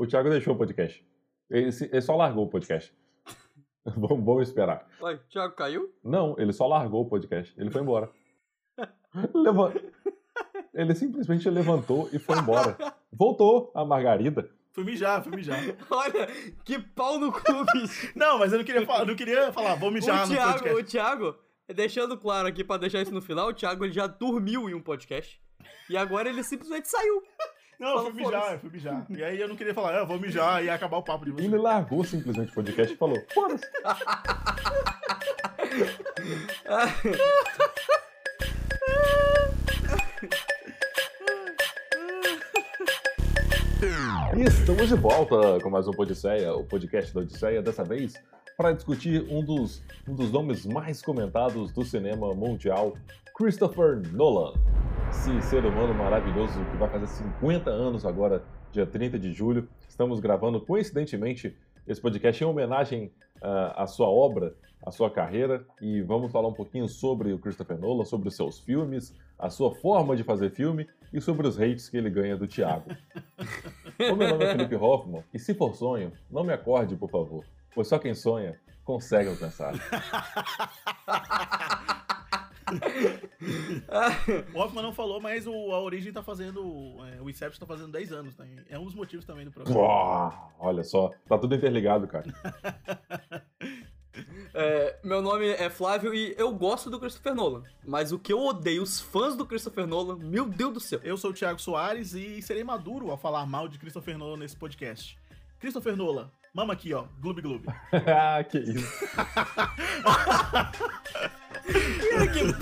O Thiago deixou o podcast. Ele, se- ele só largou o podcast. vamos, vamos esperar. Ué, o Thiago caiu? Não, ele só largou o podcast. Ele foi embora. Leva- Ele simplesmente levantou e foi embora. Voltou a Margarida. Fui mijar, fui mijar. Olha, que pau no cu, bicho. Não, mas eu não queria falar, não queria falar, vou mijar o no Thiago, podcast. o Thiago, deixando claro aqui pra deixar isso no final, o Thiago ele já dormiu em um podcast. E agora ele simplesmente saiu. Não, eu fui mijar, eu fui mijar. E aí eu não queria falar, eu vou mijar e acabar o papo de Ele vocês. largou simplesmente o podcast e falou: Foda-se. E estamos de volta com mais um Podisseia, o podcast da Odisseia, dessa vez para discutir um dos, um dos nomes mais comentados do cinema mundial, Christopher Nolan. Esse ser humano maravilhoso que vai fazer 50 anos agora, dia 30 de julho. Estamos gravando coincidentemente esse podcast em homenagem ah, à sua obra, à sua carreira, e vamos falar um pouquinho sobre o Christopher Nolan, sobre os seus filmes, a sua forma de fazer filme e sobre os hates que ele ganha do Thiago. O meu nome é Felipe Hoffman, e se for sonho, não me acorde, por favor, pois só quem sonha consegue alcançar. O Hoffman não falou, mas o, a Origem tá fazendo. é, o Inception tá fazendo 10 anos, né? É um dos motivos também do programa. Uau, olha só, tá tudo interligado, cara. É, meu nome é Flávio e eu gosto do Christopher Nolan. Mas o que eu odeio, os fãs do Christopher Nolan, meu Deus do céu. Eu sou o Thiago Soares e serei maduro ao falar mal de Christopher Nolan nesse podcast. Christopher Nolan, mama aqui, ó, gloob gloob. ah, que isso. Киркин!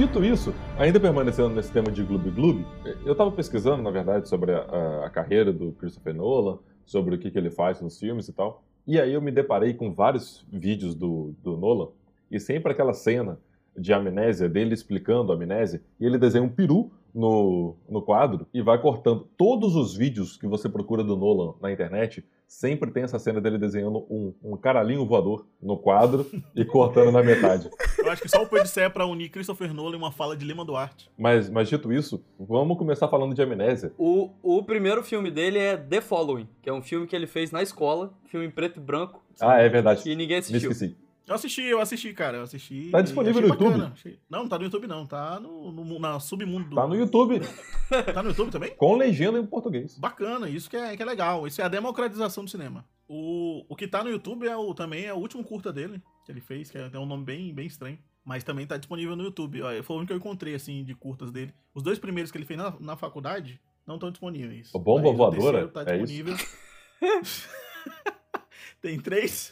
Dito isso, ainda permanecendo nesse tema de Gloob Gloob, eu estava pesquisando, na verdade, sobre a, a- carreira do Christopher Nolan, sobre o que, que ele faz nos filmes e tal. E aí eu me deparei com vários vídeos do, do Nolan, e sempre aquela cena de amnésia dele explicando a amnésia, e ele desenha um peru no, no quadro e vai cortando. Todos os vídeos que você procura do Nolan na internet sempre tem essa cena dele desenhando um, um caralhinho voador no quadro e cortando na metade. Eu acho que só o Podisseia é pra unir Christopher Nolan e uma fala de Lima Duarte. Mas, mas dito isso, vamos começar falando de amnésia. O, o primeiro filme dele é The Following, que é um filme que ele fez na escola, filme em preto e branco, Ah, é verdade. e ninguém Me assistiu. esqueci. Eu assisti, eu assisti, cara, eu assisti. Tá disponível no YouTube? bacana, Não, não tá no YouTube não, tá no, no na submundo do... Tá no YouTube, Tá no YouTube também? com legenda em português. Bacana, isso que é, que é legal. Isso é a democratização do cinema. O, o que tá no YouTube é o, também é o último curta dele, que ele fez, que é, tem um nome bem, bem estranho. Mas também tá disponível no YouTube. Foi o único que eu encontrei, assim, de curtas dele. Os dois primeiros que ele fez na, na faculdade não estão disponíveis. O Bomba Mas Voadora? terceiro tá É isso? disponível. tem três.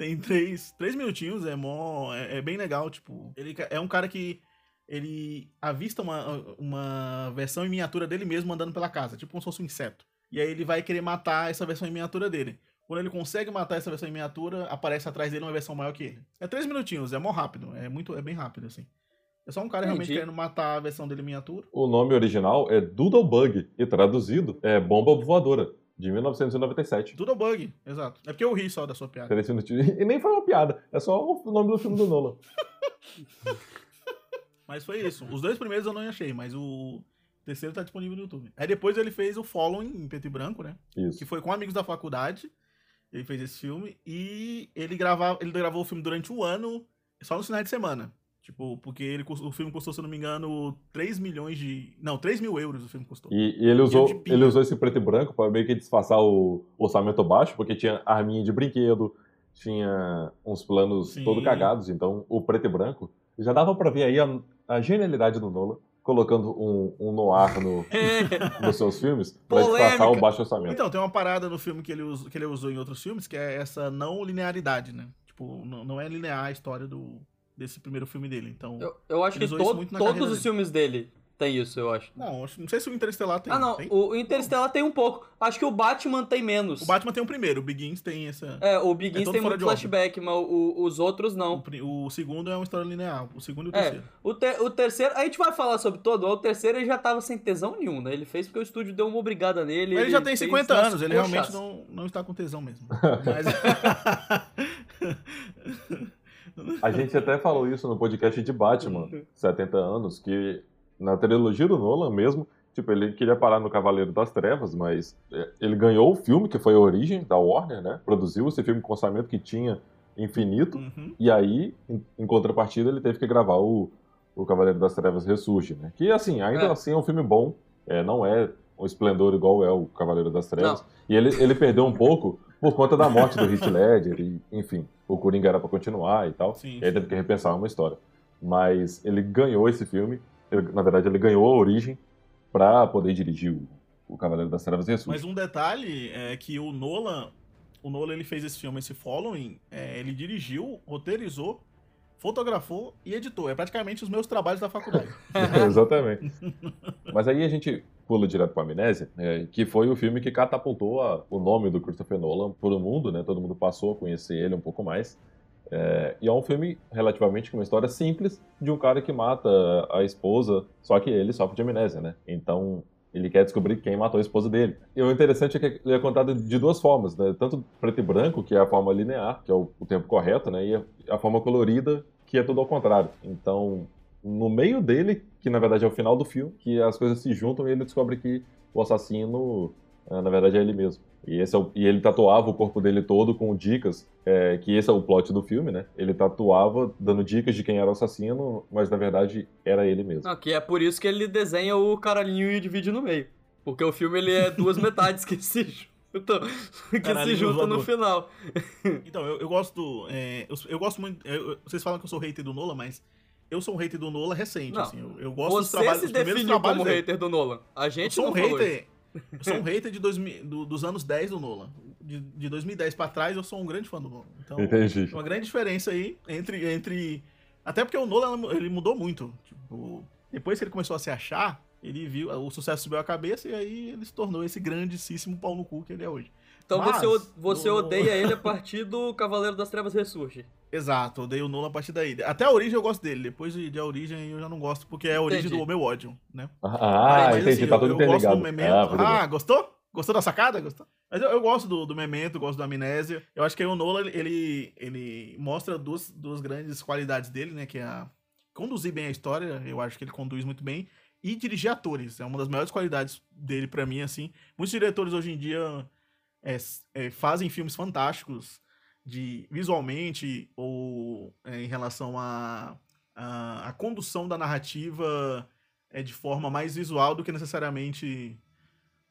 Tem três. Três minutinhos, é mó. É, é bem legal, tipo. Ele é um cara que. Ele avista uma, uma versão em miniatura dele mesmo andando pela casa, tipo como se fosse um inseto. E aí ele vai querer matar essa versão em miniatura dele. Quando ele consegue matar essa versão em miniatura, aparece atrás dele uma versão maior que ele. É três minutinhos, é mó rápido. É muito, é bem rápido, assim. É só um cara realmente Entendi. querendo matar a versão dele em miniatura. O nome original é Doodlebug e traduzido é Bomba Voadora, de 1997. Tudo bug, exato. É porque eu ri só da sua piada. E nem foi uma piada, é só o nome do filme do Nolan. Mas foi isso. Os dois primeiros eu não achei, mas o terceiro tá disponível no YouTube. Aí depois ele fez o Following em preto e branco, né? Isso. Que foi com amigos da faculdade. Ele fez esse filme e ele, gravava, ele gravou o filme durante um ano, só nos finais de semana. Tipo, porque ele, o filme custou, se eu não me engano, 3 milhões de. Não, 3 mil euros o filme custou. E, e ele, usou, ele usou esse preto e branco pra meio que disfarçar o orçamento baixo, porque tinha arminha de brinquedo, tinha uns planos Sim. todo cagados, então o preto e branco já dava pra ver aí a, a genialidade do Nolan, colocando um, um noir no, nos seus filmes pra disfarçar o baixo orçamento. Então, tem uma parada no filme que ele, us- que ele usou em outros filmes, que é essa não linearidade, né? Tipo, não, não é linear a história do, desse primeiro filme dele. Então. Eu, eu acho que to- todos os filmes dele Tem isso, eu acho. Não, não sei se o Interestelar tem. Ah, não. Tem? O Interestelar tem um pouco. Acho que o Batman tem menos. O Batman tem o primeiro, o Begins tem essa. É, o Begins todo tem muito flashback, mas o- os outros O, não. pri- o segundo é uma história linear. O segundo e o É, terceiro. o, ter- o terceiro, a gente vai falar sobre todo, o terceiro ele já tava sem tesão nenhum, né? Ele fez porque o estúdio deu uma obrigada nele. Mas ele já tem fez 50 nas anos, ele realmente não, não está com tesão mesmo. Mas. A gente até falou isso no podcast de Batman, 70 anos, que na trilogia do Nolan mesmo, tipo, ele queria parar no Cavaleiro das Trevas, mas é, ele ganhou o filme, que foi a origem da Warner, né? Produziu esse filme com orçamento que tinha infinito, Uhum. e aí, em, contrapartida, ele teve que gravar o, o Cavaleiro das Trevas Ressurge, né? Que, assim, ainda É. assim é um filme bom, é, não é um esplendor igual é o Cavaleiro das Trevas, e ele, ele perdeu um pouco por conta da morte do Heath Ledger, e, enfim, o Coringa era pra continuar e tal, Sim, e aí teve que repensar uma história. Mas ele ganhou esse filme, ele- na verdade, ele ganhou a origem pra poder dirigir o, o Cavaleiro das Trevas Ressurge. Mas um detalhe é que o Nolan, o Nolan ele fez esse filme, esse Following, é, ele dirigiu, roteirizou, fotografou e editou. É praticamente os meus trabalhos da faculdade. Exatamente. Mas aí a gente pula direto para Amnésia, é, que foi o filme que catapultou a- o nome do Christopher Nolan por o mundo, né? Todo mundo passou a conhecer ele um pouco mais. É, e é um filme relativamente com uma história simples de um cara que mata a esposa, só que ele sofre de amnésia, né? Então ele quer descobrir quem matou a esposa dele. E o interessante é que ele é contado de duas formas, né? Tanto preto e branco, que é a forma linear, que é o, o tempo correto, né? E a, a forma colorida, que é tudo ao contrário. Então, no meio dele, que na verdade é o final do filme, que as coisas se juntam e ele descobre que o assassino, eh, na verdade, é ele mesmo. E, esse é o- e ele tatuava o corpo dele todo com dicas, eh, que esse é o plot do filme, né? Ele tatuava dando dicas de quem era o assassino, mas na verdade era ele mesmo. Não, que é por isso que ele desenha o caralhinho e divide no meio. Porque o filme ele é duas metades que se juntam, que se juntam no final. Então, eu, eu gosto. é, eu, eu gosto muito. eu- vocês falam que eu sou hater do Nolan, mas eu sou um hater do Nolan recente. Não. assim, eu, eu gosto dos Você trabalhos, se dos primeiros trabalhos como dele. hater do Nolan. A Eu gente sou um hater. Eu sou um hater de 2000, do- dos anos 10 do Nolan. De, de 2010 pra trás, eu sou um grande fã do Nolan. Então, Entendi. uma grande diferença aí entre. entre até porque o Nolan ele mudou muito. Tipo, depois que ele começou a se achar, ele viu. O sucesso subiu a cabeça e aí ele se tornou esse grandíssimo pau no cu que ele é hoje. Então Mas, você, você no- odeia ele a partir do Cavaleiro das Trevas Ressurge. Exato, odeio o Nolan a partir daí. Até a origem eu gosto dele. Depois de, de a origem eu já não gosto, porque é a origem Entendi. do meu ódio, né? Ah, Mas, entendi, assim, tá eu- tudo eu, gosto do Memento. Ah, Ah, bem. gostou? Gostou da sacada? Gostou? Mas eu, eu gosto do, do Memento, gosto da Amnésia. Eu acho que aí o Nolan, ele, ele, mostra duas, duas grandes qualidades dele, né? Que é a conduzir bem a história, eu acho que ele conduz muito bem, e dirigir atores. É uma das maiores qualidades dele pra mim, assim. Muitos diretores hoje em dia é, é, fazem filmes fantásticos de visualmente ou é, em relação à a, a, condução da narrativa é, de forma mais visual do que necessariamente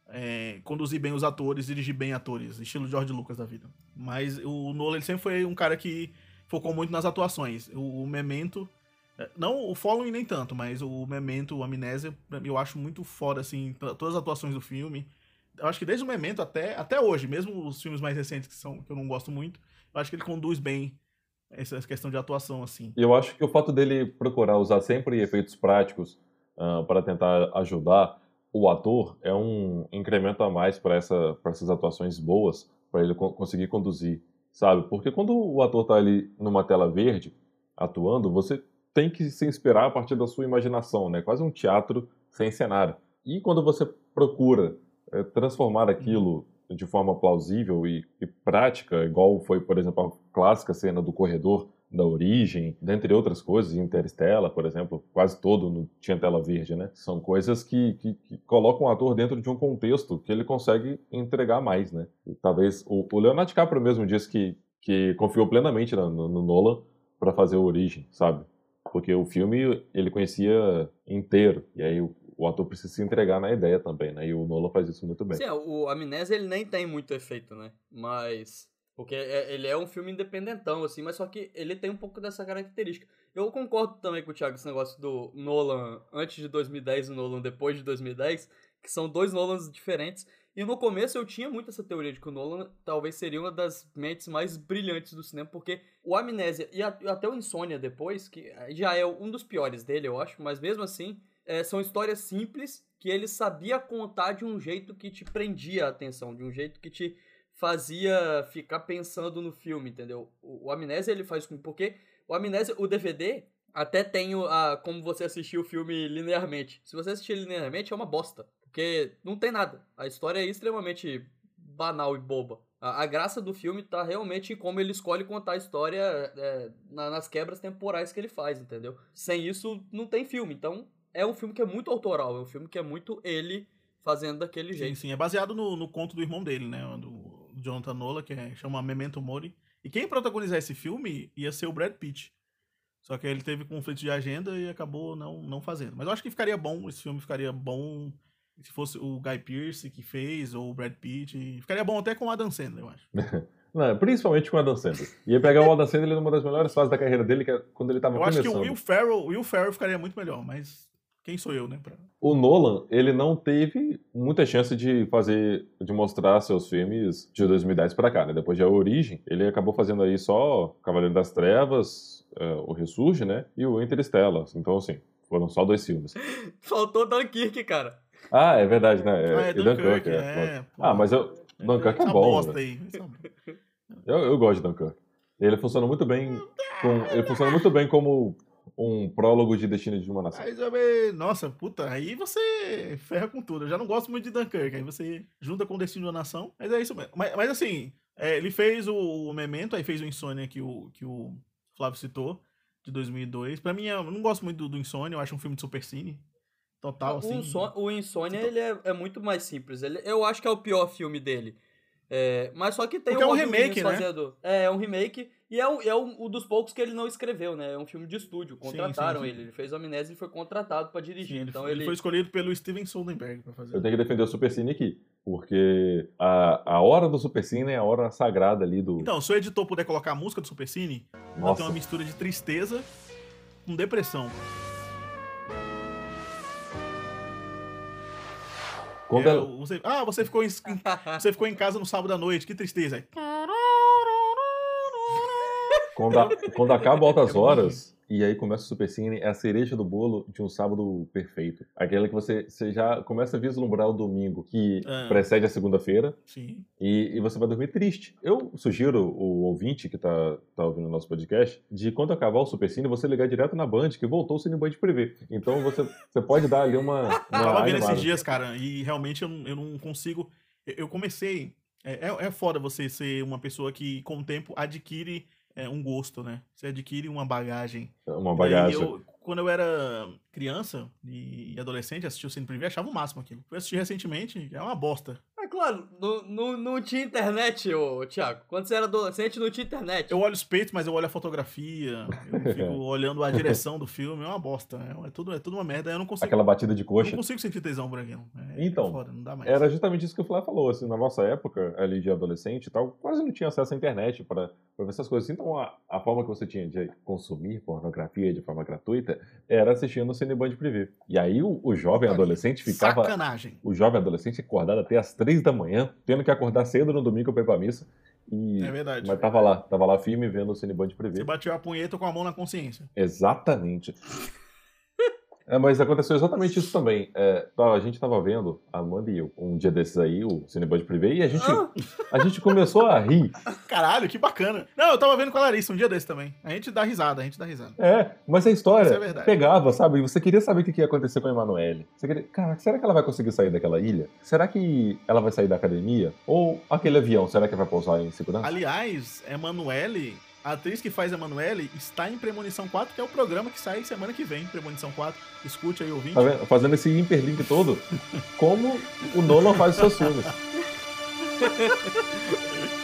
é, conduzir bem os atores, dirigir bem atores, estilo George Lucas da vida. Mas o Nolan ele sempre foi um cara que focou muito nas atuações. O, o Memento, é, não o Following nem tanto, mas o Memento, o Amnésia, eu acho muito foda, assim, todas as atuações do filme. Eu acho que desde o Memento até, até hoje, mesmo os filmes mais recentes que, são, que eu não gosto muito, eu acho que ele conduz bem essa questão de atuação, assim. Eu acho que o fato dele procurar usar sempre efeitos práticos para tentar ajudar o ator é um incremento a mais para essa, essas atuações boas, para ele co- conseguir conduzir, sabe? Porque quando o ator tá ali numa tela verde, atuando, você tem que se inspirar a partir da sua imaginação, né? Quase um teatro sem cenário. E quando você procura eh, transformar aquilo de forma plausível e, e prática, igual foi, por exemplo, a clássica cena do corredor da origem, dentre outras coisas, Interstellar, por exemplo, quase todo no, tinha tela verde, né? São coisas que, que, que colocam o ator dentro de um contexto que ele consegue entregar mais, né? E talvez o, o Leonardo DiCaprio mesmo disse que, que confiou plenamente no, no, no Nolan para fazer a origem, sabe? Porque o filme ele conhecia inteiro, e aí o, o ator precisa se entregar na ideia também, né? E o Nolan faz isso muito bem. Sim, o Amnésia ele nem tem muito efeito, né? Mas. Porque é- ele é um filme independentão, assim, mas só que ele tem um pouco dessa característica. Eu concordo também com o Thiago, esse negócio do Nolan antes de 2010 e Nolan depois de 2010, que são dois Nolans diferentes. E no começo eu tinha muito essa teoria de que o Nolan talvez seria uma das mentes mais brilhantes do cinema, porque o Amnésia e até o Insônia depois, que já é um dos piores dele, eu acho, mas mesmo assim, é, são histórias simples que ele sabia contar de um jeito que te prendia a atenção, de um jeito que te fazia ficar pensando no filme, entendeu? O, o Amnésia ele faz com porque o Amnésia, o DVD até tem a como você assistir o filme linearmente. Se você assistir linearmente é uma bosta, porque não tem nada. A história é extremamente banal e boba. A, a graça do filme tá realmente em como ele escolhe contar a história é, na, nas quebras temporais que ele faz, entendeu? Sem isso não tem filme. Então é um filme que é muito autoral, é um filme que é muito ele fazendo daquele jeito. Sim, sim. É baseado no, no conto do irmão dele, né? Do Jonathan Nola, que é, chama Memento Mori. E quem protagonizar esse filme ia ser o Brad Pitt. Só que ele teve conflito de agenda e acabou não, não fazendo. Mas eu acho que ficaria bom, esse filme ficaria bom se fosse o Guy Pearce que fez, ou o Brad Pitt. Ficaria bom até com o Adam Sandler, eu acho. Não, principalmente com o Adam Sandler. Ia pegar o Adam Sandler numa das melhores fases da carreira dele, que é quando ele tava eu começando. acho que o Will Ferrell, o Will Ferrell ficaria muito melhor, mas quem sou eu, né? Pra... O Nolan, ele não teve muita chance de fazer, de mostrar seus filmes de 2010 para cá, né? Depois de A Origem, ele acabou fazendo aí só Cavaleiro das Trevas, uh, O Ressurge, né? E o Interstellar. Então, assim, foram só dois filmes. Faltou Dunkirk, cara. Ah, é verdade, né? Ah, é e Dunkirk, é, pô. ah, mas eu, Dunkirk é, bom. né? Essa- Eu, eu gosto de Dunkirk. Ele funciona muito bem com, ele funciona muito bem como um prólogo de Destino de uma Nação. Aí, já vê- Nossa, puta, aí você ferra com tudo. Eu já não gosto muito de Dunkirk, aí você junta com o Destino da Nação, mas é isso mesmo. Mas, mas assim, é, ele fez o, o Memento, aí fez o Insônia que o, que o Flávio citou, de 2002. Pra mim, eu não gosto muito do, do Insônia, eu acho um filme de supercine. Total, o, assim. O Insônia, Então- ele é, é muito mais simples. Ele, eu acho que é o pior filme dele. É, mas só que tem Porque é um remake, né? Fazendo, é, é um remake. E é, um, é um, um dos poucos que ele não escreveu, né? É um filme de estúdio. Contrataram sim, sim. ele. Ele fez o Amnésia e foi contratado pra Sim, dirigir. ele, então foi, ele. ele foi escolhido pelo Steven Soderbergh pra fazer. Eu tenho que defender o Supercine aqui, porque a, a hora do Supercine é a hora sagrada ali do. Então, se o editor puder colocar a música do Supercine, ela Nossa. tem uma mistura de tristeza com depressão. Quando É, ela- o- você- ah, você ficou, em, você ficou em casa no sábado à noite, que tristeza. Quando, a- quando acaba altas É horas e aí começa o Supercine, é a cereja do bolo de um sábado perfeito. Aquela que você, você já começa a vislumbrar o domingo que Ah. precede a segunda-feira Sim. e, e você vai dormir triste. Eu sugiro o ouvinte que tá, tá ouvindo o nosso podcast de quando acabar o Supercine você ligar direto na Band, que voltou o Cine Band Privé. Então você, você pode dar ali uma. uma Eu tava vendo esses dias, cara, e realmente eu, não- eu não consigo. Eu, eu comecei. É, é, é foda você ser uma pessoa que, com o tempo, adquire é, um gosto, né? Você adquire uma bagagem. Uma E bagagem. eu, quando eu era criança e adolescente, assistia o Cine Privé, achava o máximo aquilo. Fui assistir recentemente, é uma bosta. É claro, não, não, não tinha internet, ô, Thiago. Quando você era adolescente, não tinha internet. Eu olho os peitos, mas eu olho a fotografia, eu fico olhando a direção do filme, é uma bosta. É, é tudo, é tudo uma merda. Eu não consigo. Aquela batida de eu coxa. não consigo sentir tesão por aquilo. É, Então, é foda, não dá mais. Era justamente isso que o Flávio falou, assim, na nossa época, ali de adolescente e tal, quase não tinha acesso à internet para ver essas coisas. Então, a, a forma que você tinha de consumir pornografia de forma gratuita era assistindo o Cineband Privé. E aí o, o jovem adolescente ficava... Sacanagem. O jovem adolescente acordado até as três da manhã, tendo que acordar cedo no domingo pra ir pra missa. E... É verdade. Mas tava lá, tava lá firme vendo o Cineband Você Privé. bateu a punheta com a mão na consciência. Exatamente. É, mas aconteceu exatamente isso também. É, tá, a gente tava vendo, a Amanda e eu, um dia desses aí, o Cineband Privé, e a gente, Ah. a gente começou a rir. Caralho, que bacana. Não, eu tava vendo com a Larissa um dia desse também. A gente dá risada, a gente dá risada. É, mas a história é pegava, sabe? E Você queria saber o que que ia acontecer com a Emanuele. Você queria, cara, será que ela vai conseguir sair daquela ilha? Será que ela vai sair da academia? Ou aquele avião, será que vai pousar em segurança? Aliás, Emanuele, a atriz que faz Emanuele, está em Premonição 4, que é o programa que sai semana que vem. Premonição 4. Escute aí, ouvinte. Tá vendo? Fazendo esse hiperlink todo, como o Nolan faz os seus filmes.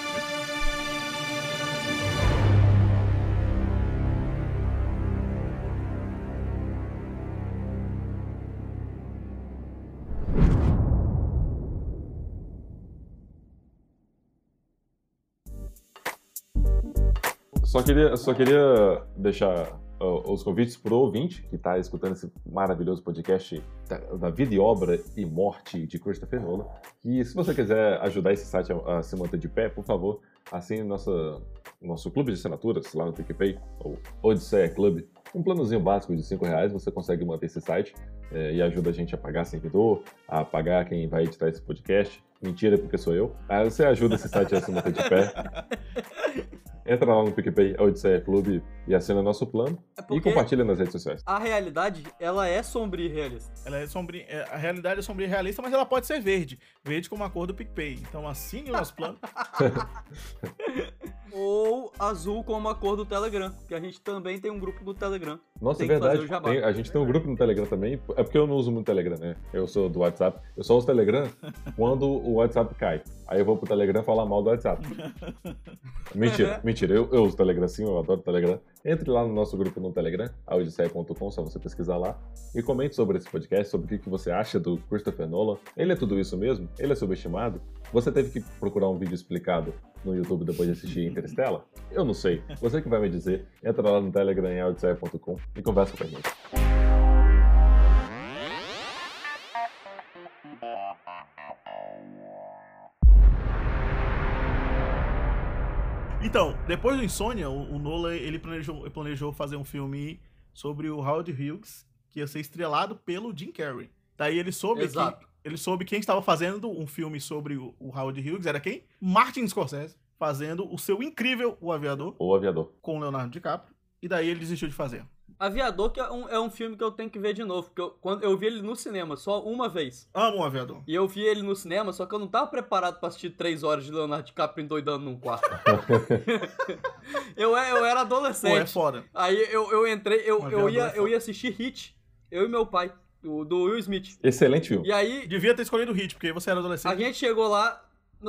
Só queria, só queria deixar ó, os convites pro ouvinte que está escutando esse maravilhoso podcast da, da vida e obra e morte de Christopher Nolan. E se você quiser ajudar esse site a, a se manter de pé, por favor, assine nossa, nosso clube de assinaturas lá no PicPay, ou Odisseia Club. um planozinho básico de 5 reais, você consegue manter esse site é, e ajuda a gente a pagar servidor, a pagar quem vai editar esse podcast. Mentira, porque sou eu. Aí você ajuda esse site a se manter de pé. Entra lá no PicPay, Odisseia Clube e assina nosso plano É e compartilha nas redes sociais. a realidade, ela é sombria e realista. Ela é sombria, é, a realidade é sombria e realista, mas ela pode ser verde. Verde como a cor do PicPay. Então assine o nosso plano. Ou azul como a cor do Telegram, que a gente também tem um grupo do Telegram. Nossa, é verdade. Tem- a gente tem um grupo no Telegram também. É porque eu não uso muito Telegram, né? Eu sou do WhatsApp. Eu só uso Telegram quando o WhatsApp cai. Aí eu vou pro Telegram falar mal do WhatsApp. mentira, mentira. Eu, eu uso Telegram sim, eu adoro Telegram. Entre lá no nosso grupo no Telegram, audisseia.com, só você pesquisar lá. E comente sobre esse podcast, sobre o que você acha do Christopher Nolan. Ele é tudo isso mesmo? Ele é subestimado? Você teve que procurar um vídeo explicado no YouTube depois de assistir Interstellar? Eu não sei. Você que vai me dizer. Entra lá no Telegram em e conversa com a gente. Então, depois do Insônia, o, o Nolan ele planejou, ele planejou fazer um filme sobre o Howard Hughes, que ia ser estrelado pelo Jim Carrey. Daí ele soube que Exato. ele soube quem estava fazendo um filme sobre o, o Howard Hughes, era quem? Martin Scorsese, fazendo o seu incrível O Aviador, O aviador. com o Leonardo DiCaprio. E daí ele desistiu de fazer. Aviador que é um, é um filme que eu tenho que ver de novo, porque eu, quando eu vi ele no cinema só uma vez. Amo o Aviador. E eu vi ele no cinema, só que eu não tava preparado pra assistir três horas de Leonardo DiCaprio endoidando num quarto. eu, eu era Pô, é adolescente. foda. Aí eu, eu entrei, eu, eu, ia, é eu ia assistir Hit, eu e meu pai, do, do Will Smith. Excelente filme. E aí, Devia ter escolhido o Hit, porque você era adolescente. a gente chegou lá,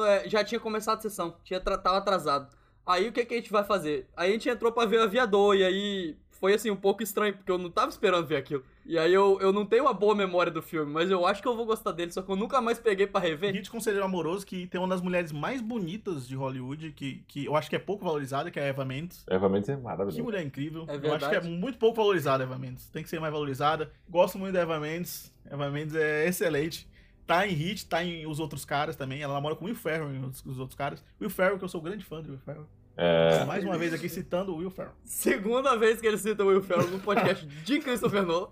é, já tinha começado a sessão, tinha, tava atrasado. Aí o que, que a gente vai fazer? Aí a gente entrou pra ver o aviador, e aí foi assim um pouco estranho, porque eu não tava esperando ver aquilo. E aí eu, eu não tenho uma boa memória do filme, mas eu acho que eu vou gostar dele, só que eu nunca mais peguei pra rever. Hit Conselheiro Amoroso, que tem uma das mulheres mais bonitas de Hollywood, que, que eu acho que é pouco valorizada, que é a Eva Mendes. Eva Mendes é Que maravilhoso. mulher incrível. É eu acho que é muito pouco valorizada a Eva Mendes. Tem que ser mais valorizada. Gosto muito da Eva Mendes. Eva Mendes é excelente. Tá em Hit, tá em os outros caras também. Ela namora com o Will Ferrell e os, os outros caras. Will Ferrell, que eu sou grande fã do Will Ferrell. É, Mais uma vez aqui citando o Will Ferrell. Segunda vez que ele cita o Will Ferrell no podcast de Christopher Nolan.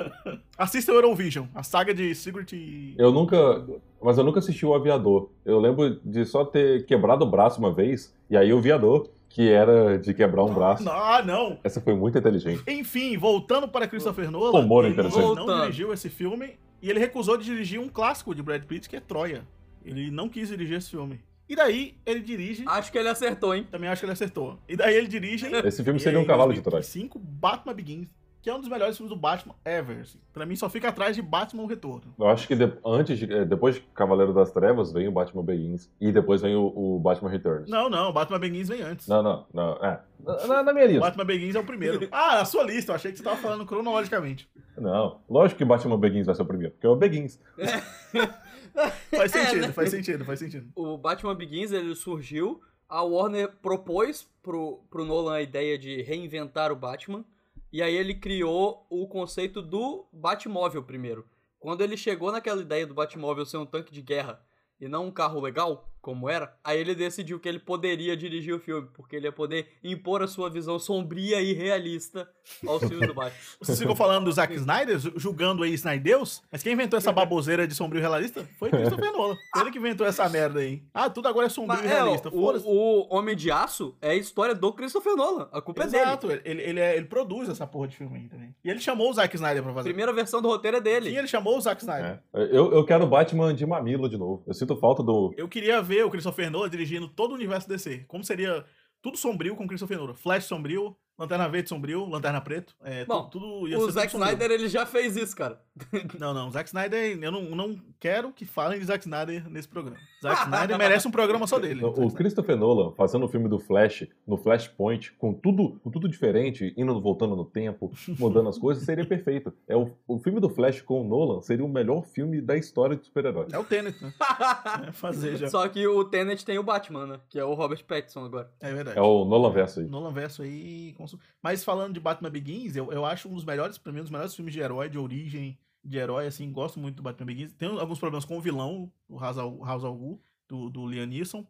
Assista o Eurovision, a saga de Secret e... eu nunca. Mas eu nunca assisti o Aviador. Eu lembro de só ter quebrado o braço uma vez, e aí o Viador, que era de quebrar um braço. Ah, não! Essa foi muito inteligente. Enfim, voltando para Christopher Nolan, Humor ele interessante. não dirigiu esse filme e ele recusou de dirigir um clássico de Brad Pitt, que é Troia. Ele não quis dirigir esse filme. E daí ele dirige, Acho que ele acertou, hein? também acho que ele acertou. E daí ele dirige Esse filme seria um cavalo de Troia. 2005, Batman Begins, que é um dos melhores filmes do Batman ever. Assim. Pra mim só fica atrás de Batman o Retorno. Eu acho que de- antes de- eh, depois de Cavaleiro das Trevas vem o Batman Begins e depois vem o, o Batman Returns. Não, não, Batman Begins vem antes. Não, não, não. É. Na, na minha lista. Batman Begins é o primeiro. Ah, na sua lista, eu achei que você tava falando cronologicamente. Não. Lógico que Batman Begins vai ser o primeiro, porque é o Begins. Faz É, sentido, né? faz sentido, faz sentido. O Batman Begins, ele surgiu, a Warner propôs pro, pro Nolan a ideia de reinventar o Batman, e aí ele criou o conceito do Batmóvel primeiro. Quando ele chegou naquela ideia do Batmóvel ser um tanque de guerra e não um carro legal, como era, aí ele decidiu que ele poderia dirigir o filme, porque ele ia poder impor a sua visão sombria e realista aos filmes do Batman. Vocês ficam falando do Zack Snyder, ju- julgando aí Snydeus, mas quem inventou essa baboseira de sombrio realista foi Christopher Nolan. Foi ele que inventou essa merda aí. Ah, tudo agora é sombrio Mas, e é, realista. o, Foda-se. o Homem de Aço é a história do Christopher Nolan. A culpa é dele. Exato, ele, ele, é- ele produz essa porra de filme aí também. E ele chamou o Zack Snyder pra A fazer. primeira versão do roteiro é dele. Sim, ele chamou o Zack Snyder. É. Eu, eu quero Batman de mamilo de novo. Eu sinto falta do. Eu queria ver o Christopher Nolan dirigindo todo o universo DC. Como seria tudo sombrio com o Christopher Nolan. Flash sombrio, Lanterna Verde sombrio, Lanterna Preto. É, tu- Bom, tudo ia O ser Zack. Snyder, ele já fez isso, cara. Não, não, Zack Snyder, eu não, não quero que falem de Zack Snyder nesse programa. Zack Snyder merece um programa só dele. O Zack Christopher Nolan fazendo o filme do Flash, no Flashpoint, com tudo, com tudo diferente, indo voltando no tempo, mudando as coisas, seria perfeito. É o, o filme do Flash com o Nolan seria o melhor filme da história de super-heróis. É o Tenet, né? É fazer já. Só que o Tenet tem o Batman, né? Que é o Robert Pattinson agora. É verdade. É o Nolan verso aí. Nolan verso aí. Mas falando de Batman Begins, eu, eu acho um dos melhores, pra mim, um dos melhores filmes de herói, de origem de herói, assim, gosto muito do Batman Begins. Tem alguns problemas com o vilão, o al Ra's al Ghul, do, do Liam Neeson.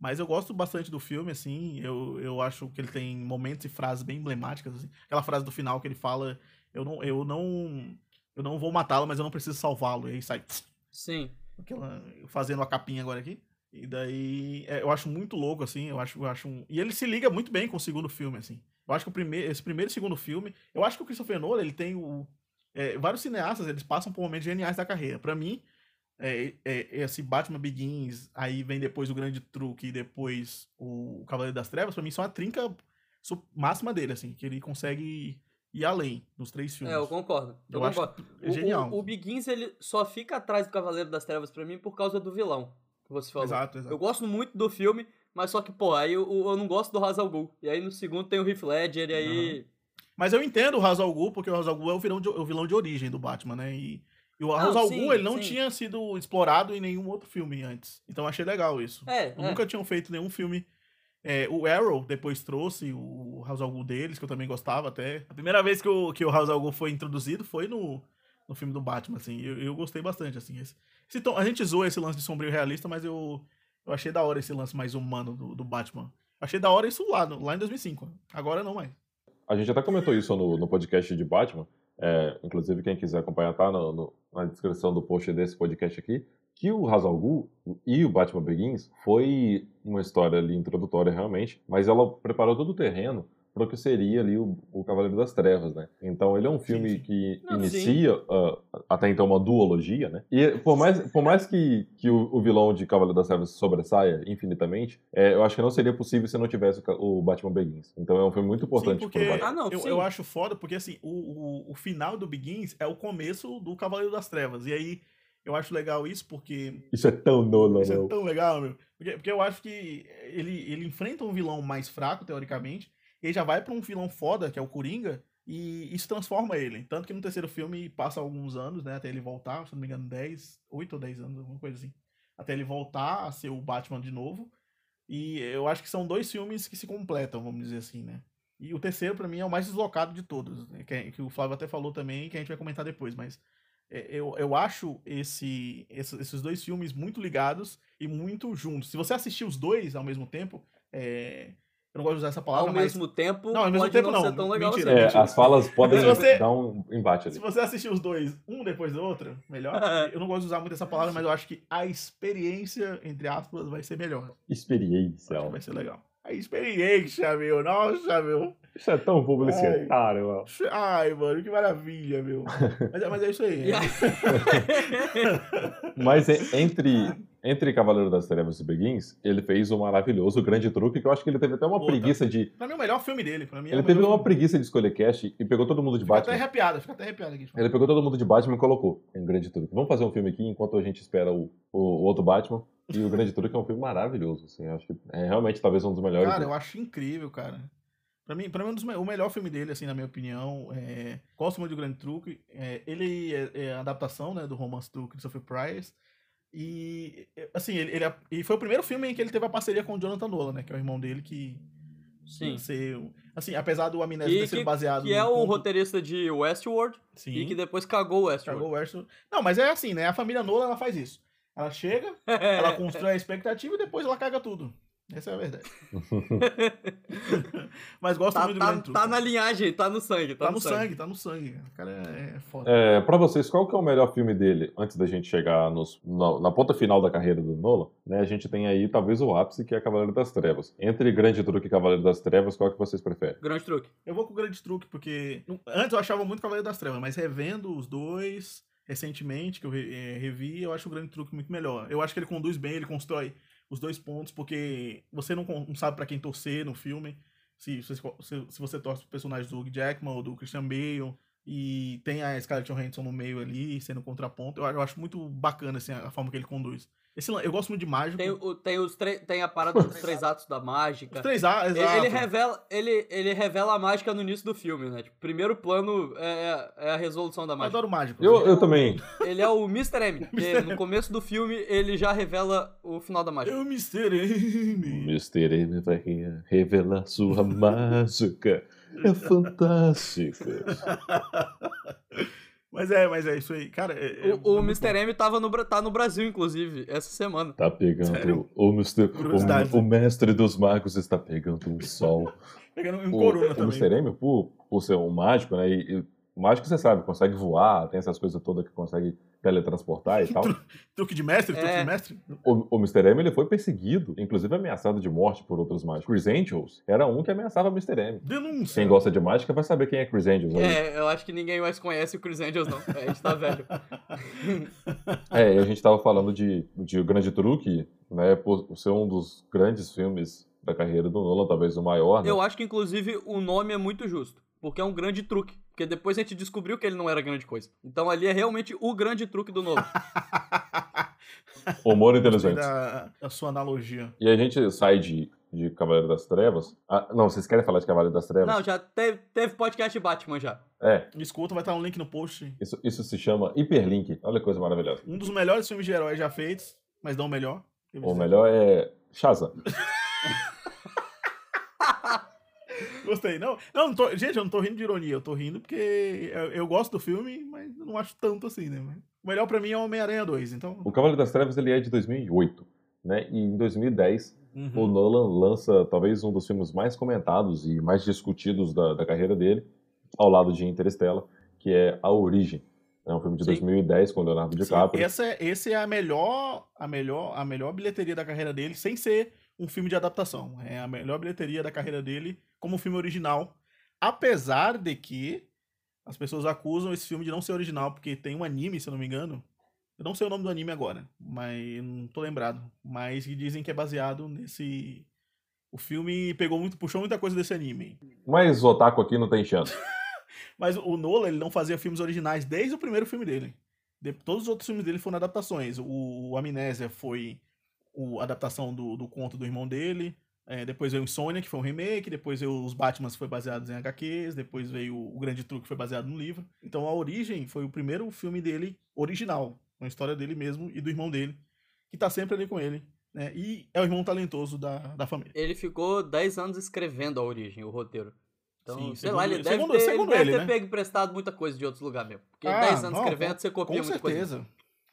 Mas eu gosto bastante do filme, assim. Eu, eu acho que ele tem momentos e frases bem emblemáticas. Assim. Aquela frase do final que ele fala: Eu não, eu não, eu não vou matá-lo, mas eu não preciso salvá-lo. E aí sai. Sim. Aquela, fazendo a capinha agora aqui. E daí é, eu acho muito louco, assim. Eu acho, eu acho um... E ele se liga muito bem com o segundo filme, assim. Eu acho que o primeiro, esse primeiro e segundo filme. Eu acho que o Christopher Nolan, ele tem o. É, vários cineastas, eles passam por momentos geniais da carreira. Para mim, é, é, esse Batman Begins, aí vem depois o Grande Truque e depois o Cavaleiro das Trevas, para mim são a trinca máxima dele, assim, que ele consegue ir além nos três filmes. É, eu concordo. Eu, eu concordo. é genial. O, o, o, Begins, ele só fica atrás do Cavaleiro das Trevas para mim por causa do vilão, que você falou. Exato, exato. Eu gosto muito do filme, mas só que, pô, aí eu, eu não gosto do Hazal Ghul. E aí no segundo tem o Heath Ledger, e aí... Uhum. Mas eu entendo o Hazal Ghul, porque o Hazal Ghul é o vilão de, o vilão de origem do Batman, né? E e o Ra's al Ghul, ele não sim. tinha sido explorado em nenhum outro filme antes. Então achei legal isso. É, é. Nunca tinham feito nenhum filme. É, o Arrow depois trouxe o Ra's al Ghul deles, que eu também gostava até. A primeira vez que o, que o Ra's al Ghul foi introduzido foi no, no filme do Batman, assim. Eu, eu gostei bastante, assim. Esse, esse tom, a gente zoa esse lance de sombrio realista, mas eu, eu achei da hora esse lance mais humano do, do Batman. Achei da hora isso lá, no, lá em 2005. Agora não mais. A gente até comentou isso no, no podcast de Batman, é, inclusive, quem quiser acompanhar, tá no, no, na descrição do post desse podcast aqui, que o Hazal e o Batman Begins foi uma história ali introdutória realmente, mas ela preparou todo o terreno para o que seria ali o, o, Cavaleiro das Trevas, né? Então ele é um filme sim, sim. que Não, inicia uh, até então uma duologia, né? E por mais, por mais que, que o, o vilão de Cavaleiro das Trevas sobressaia infinitamente, é, eu acho que não seria possível se não tivesse o, o Batman Begins. Então é um filme muito importante sim, porque, Ah, não, eu, eu, acho foda porque assim, o, o, o final do Begins é o começo do Cavaleiro das Trevas. E aí eu acho legal isso porque. Isso é tão Nolan, Isso meu. é tão legal, meu. Porque, porque eu acho que ele, ele enfrenta um vilão mais fraco, teoricamente, ele já vai para um vilão foda, que é o Coringa, e isso transforma ele. Tanto que no terceiro filme passa alguns anos, né? Até ele voltar, se não me engano, 10, 8 ou 10 anos, alguma coisa assim. Até ele voltar a ser o Batman de novo. E eu acho que são dois filmes que se completam, vamos dizer assim, né? E o terceiro, para mim, é o mais deslocado de todos, né? que, que, o Flávio até falou também, que a gente vai comentar depois, mas é, eu, eu acho esse, esses dois filmes muito ligados e muito juntos. Se você assistir os dois ao mesmo tempo, é, eu não gosto de usar essa palavra, Ao mas... mesmo tempo, não, ao mesmo tempo não, ser tão legal mentira, assim. é, mentira. As falas podem você, dar um embate ali. Se você assistir os dois, um depois do outro, melhor. eu não gosto de usar muito essa palavra, mas eu acho que a experiência, entre aspas, vai ser melhor. Experiência. vai ser legal. A experiência, meu. Nossa, meu. Isso é tão publicitário, mano. Ai, mano, que maravilha, meu. Mas, é, mas é isso aí. mas entre entre Cavaleiro das Trevas e Begins, ele fez o maravilhoso Grande Truque, que eu acho que ele teve até uma Puta. preguiça de. Pra mim, é o melhor filme dele. Pra mim, é ele teve uma preguiça de escolher cast e pegou todo mundo de fica Batman. Fica até arrepiado, fica até arrepiado aqui. Ele pegou todo mundo de Batman e colocou em Grande Truque. Vamos fazer um filme aqui enquanto a gente espera o, o, o outro Batman. E o Grande Truque é um filme maravilhoso, assim. Eu acho que é realmente talvez um dos melhores. Cara, eu acho incrível, cara. Pra mim, pra mim, um dos, o melhor filme dele, assim, na minha opinião, é... Gosto muito do Grande Truque. É... Ele é, é a adaptação, né, do romance do Christopher Price. E, assim, ele, ele, e foi o primeiro filme em que ele teve a parceria com o Jonathan Nolan, né? Que é o irmão dele que. Sim. Ser, assim, apesar do Amnésia ter sido baseado. Que é o roteirista de Westworld. Sim. E que depois cagou o Westworld. Cagou Westworld. Não, mas é assim, né? A família Nolan ela faz isso. Ela chega, ela constrói a expectativa e depois ela caga tudo. Essa é a verdade. Mas gosto tá, muito do tá, Truque. Tá na linhagem, tá no sangue. Tá, tá no, no sangue. sangue. tá no sangue. O cara é, é foda. É, pra vocês, qual que é o melhor filme dele, antes da gente chegar nos, na, na, ponta final da carreira do Nolan? Né, a gente tem aí talvez o ápice, que é Cavaleiro das Trevas. Entre Grande Truque e Cavaleiro das Trevas, qual que vocês preferem? Grande Truque. Eu vou com o Grande Truque, porque antes eu achava muito Cavaleiro das Trevas, mas revendo os dois recentemente, que eu é, revi, eu acho o Grande Truque muito melhor. Eu acho que ele conduz bem, ele constrói os dois pontos, porque você não, não sabe para quem torcer no filme. Se, se, se você torce pro personagem do Hugh Jackman ou do Christian Bale, e tem a Scarlett Johansson no meio ali, sendo contraponto, eu, eu acho muito bacana assim, a forma que ele conduz. Esse, eu gosto muito de mágica. Tem, o, tem, os tem a parada dos três atos da mágica. Os três atos, exato. Ele, revela, ele, ele revela a mágica no início do filme, né? Tipo, primeiro plano é, é a resolução da mágica. Eu adoro mágico. Eu, eu também. Ele é o Mr. M. que no começo do filme ele já revela o final da mágica. É o Mr. M. Mr. M vai revelar sua mágica. É fantástico. Mas é, mas é isso aí. Cara, é, é o, o Mr. M tava no, tá no Brasil, inclusive, essa semana. Tá pegando. Sério? O, Mr., o, o, mestre dos magos está pegando um sol. pegando um corona o, também. O Mr. M, por, por ser um mágico, né? E, e, o mágico, você sabe, consegue voar, tem essas coisas todas que consegue teletransportar e tal. truque de mestre, truque é. de mestre. O, o Mr. M ele foi perseguido, inclusive ameaçado de morte por outros mágicos. Chris Angels era um que ameaçava o Mr. M. Denúncia. Quem gosta de mágica vai saber quem é Chris Angels. Aí. É, eu acho que ninguém mais conhece o Chris Angels, não. É, a gente tá velho. é, e a gente tava falando de, de O Grande Truque, né, por ser um dos grandes filmes da carreira do Nolan, talvez o maior. Né? Eu acho que, inclusive, o nome é muito justo. Porque é um grande truque. Porque depois a gente descobriu que ele não era grande coisa. Então ali é realmente o grande truque do novo. Humor inteligente. Da, da sua analogia. E a gente sai de, de Cavaleiro das Trevas. Ah, não, vocês querem falar de Cavaleiro das Trevas? Não, já teve, teve podcast Batman já. É. Escuta, vai estar um link no post. Isso, isso se chama Hiperlink. Olha que coisa maravilhosa. Um dos melhores filmes de heróis já feitos, mas não o melhor. O melhor é Shazam. Gostei. Não, não, não tô, gente, eu não tô rindo de ironia, eu tô rindo porque eu, eu gosto do filme, mas não acho tanto assim, né? O melhor pra mim é Homem-Aranha 2, então... O Cavaleiro das Trevas, ele é de 2008, né? E em 2010, uhum. o Nolan lança talvez um dos filmes mais comentados e mais discutidos da, da carreira dele, ao lado de Interstellar, que é A Origem. É um filme de Sim. 2010 com Leonardo DiCaprio. Sim, essa, é, esse é a melhor, a melhor, a melhor bilheteria da carreira dele, sem ser um filme de adaptação. É a melhor bilheteria da carreira dele como filme original. Apesar de que as pessoas acusam esse filme de não ser original, porque tem um anime, se eu não me engano. Eu não sei o nome do anime agora, mas não tô lembrado. Mas dizem que é baseado nesse. O filme pegou muito, puxou muita coisa desse anime. Mas o Otaku aqui não tem chance. mas o Nolan, ele não fazia filmes originais desde o primeiro filme dele. De, todos os outros filmes dele foram adaptações. O, o Amnésia foi a adaptação do, do conto do irmão dele. É, depois veio o Insônia, que foi um remake. Depois veio os Batman, que foi baseado em HQs. Depois veio o Grande Truque, que foi baseado no livro. Então a Origem foi o primeiro filme dele original. Uma história dele mesmo e do irmão dele, que tá sempre ali com ele. Né? E é o irmão talentoso da, da família. Ele ficou 10 anos escrevendo a Origem, o roteiro. Então, Sim, sei lá, ele deve segundo, ter, segundo ele ele, deve né? ter pego emprestado muita coisa de outros lugares mesmo. Porque Ah, 10 anos não, escrevendo, você copia Com muita coisa.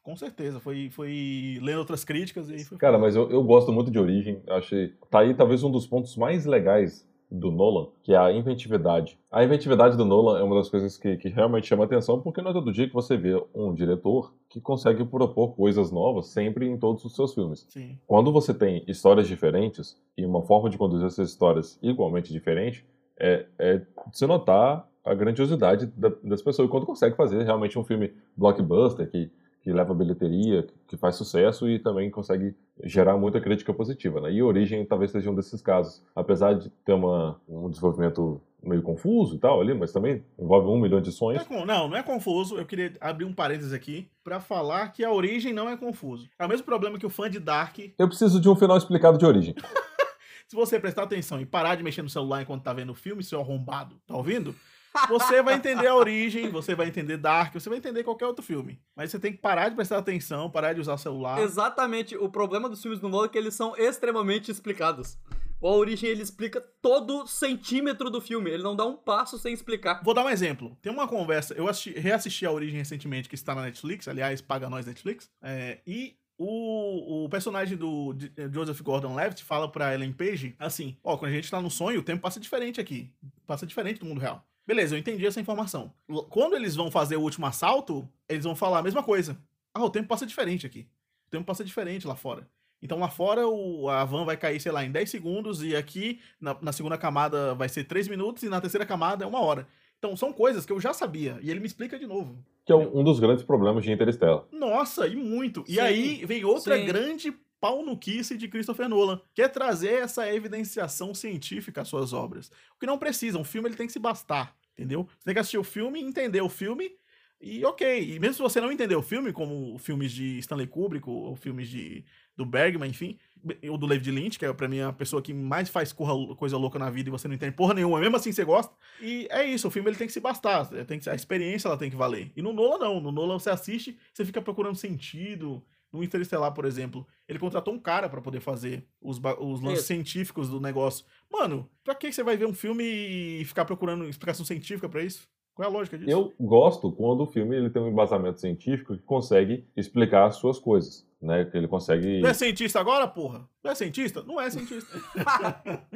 Com certeza. Foi, foi lendo outras críticas e aí foi. Cara, mas eu, eu gosto muito de Origem. Achei. Tá aí talvez um dos pontos mais legais do Nolan, que é a inventividade. A inventividade do Nolan é uma das coisas que, que realmente chama atenção, porque não é todo dia que você vê um diretor que consegue propor coisas novas sempre em todos os seus filmes. Sim. Quando você tem histórias diferentes e uma forma de conduzir essas histórias igualmente diferente, é, é de se notar a grandiosidade da- das pessoas. E quando consegue fazer realmente um filme blockbuster que, que leva bilheteria, que, faz sucesso e também consegue gerar muita crítica positiva. Né? E Origem talvez seja um desses casos. Apesar de ter uma, um desenvolvimento meio confuso e tal ali, mas também envolve um milhão de Não sonhos. é, con- não, não é confuso. Eu queria abrir um parênteses aqui pra falar que a origem não é confuso. É o mesmo problema que o fã de Dark. Eu preciso de um final explicado de Origem. Se você prestar atenção e parar de mexer no celular enquanto tá vendo o filme, seu arrombado, tá ouvindo? Você vai entender a origem, você vai entender Dark, você vai entender qualquer outro filme. Mas você tem que parar de prestar atenção, parar de usar o celular. Exatamente. O problema dos filmes do Nolan é que eles são extremamente explicados. O A Origem, ele explica todo centímetro do filme. Ele não dá um passo sem explicar. Vou dar um exemplo. Tem uma conversa, eu assisti- reassisti a Origem recentemente, que está na Netflix, aliás, paga nós Netflix, é, e o, o personagem do de- Joseph Gordon-Levitt fala pra Ellen Page assim, ó, quando a gente tá no sonho, o tempo passa diferente aqui, passa diferente do mundo real. Beleza, eu entendi essa informação. Quando eles vão fazer o último assalto, eles vão falar a mesma coisa. Ah, o tempo passa diferente aqui. O tempo passa diferente lá fora. Então lá fora o, a van vai cair, sei lá, em 10 segundos, e aqui na, na segunda camada vai ser 3 minutos, e na terceira camada é uma hora. Então são coisas que eu já sabia, e ele me explica de novo. Que é um um dos grandes problemas de Interstellar. Nossa, e muito. E Sim, aí vem outra sim. grande pau no quice de Christopher Nolan, que é trazer essa evidenciação científica às suas obras. O que não precisa, um filme ele tem que se bastar, entendeu? Você tem que assistir o filme, entender o filme e ok. E mesmo se você não entender o filme, como filmes de Stanley Kubrick ou filmes de do Bergman, enfim, ou do David Lynch, que é pra mim a pessoa que mais faz corra- coisa louca na vida e você não entende porra nenhuma, mesmo assim você gosta. E é isso, o filme ele tem que se bastar, tem que, a experiência ela tem que valer. E no Nolan não, no Nolan você assiste, você fica procurando sentido. No Interestelar, por exemplo, ele contratou um cara pra poder fazer os, os lances Isso. científicos do negócio. Mano, pra que você vai ver um filme e ficar procurando explicação científica pra isso? Qual é a lógica disso? Eu gosto quando o filme ele tem um embasamento científico que consegue explicar as suas coisas, né? Que ele consegue. Não é cientista agora, porra? Não é cientista? Não é cientista.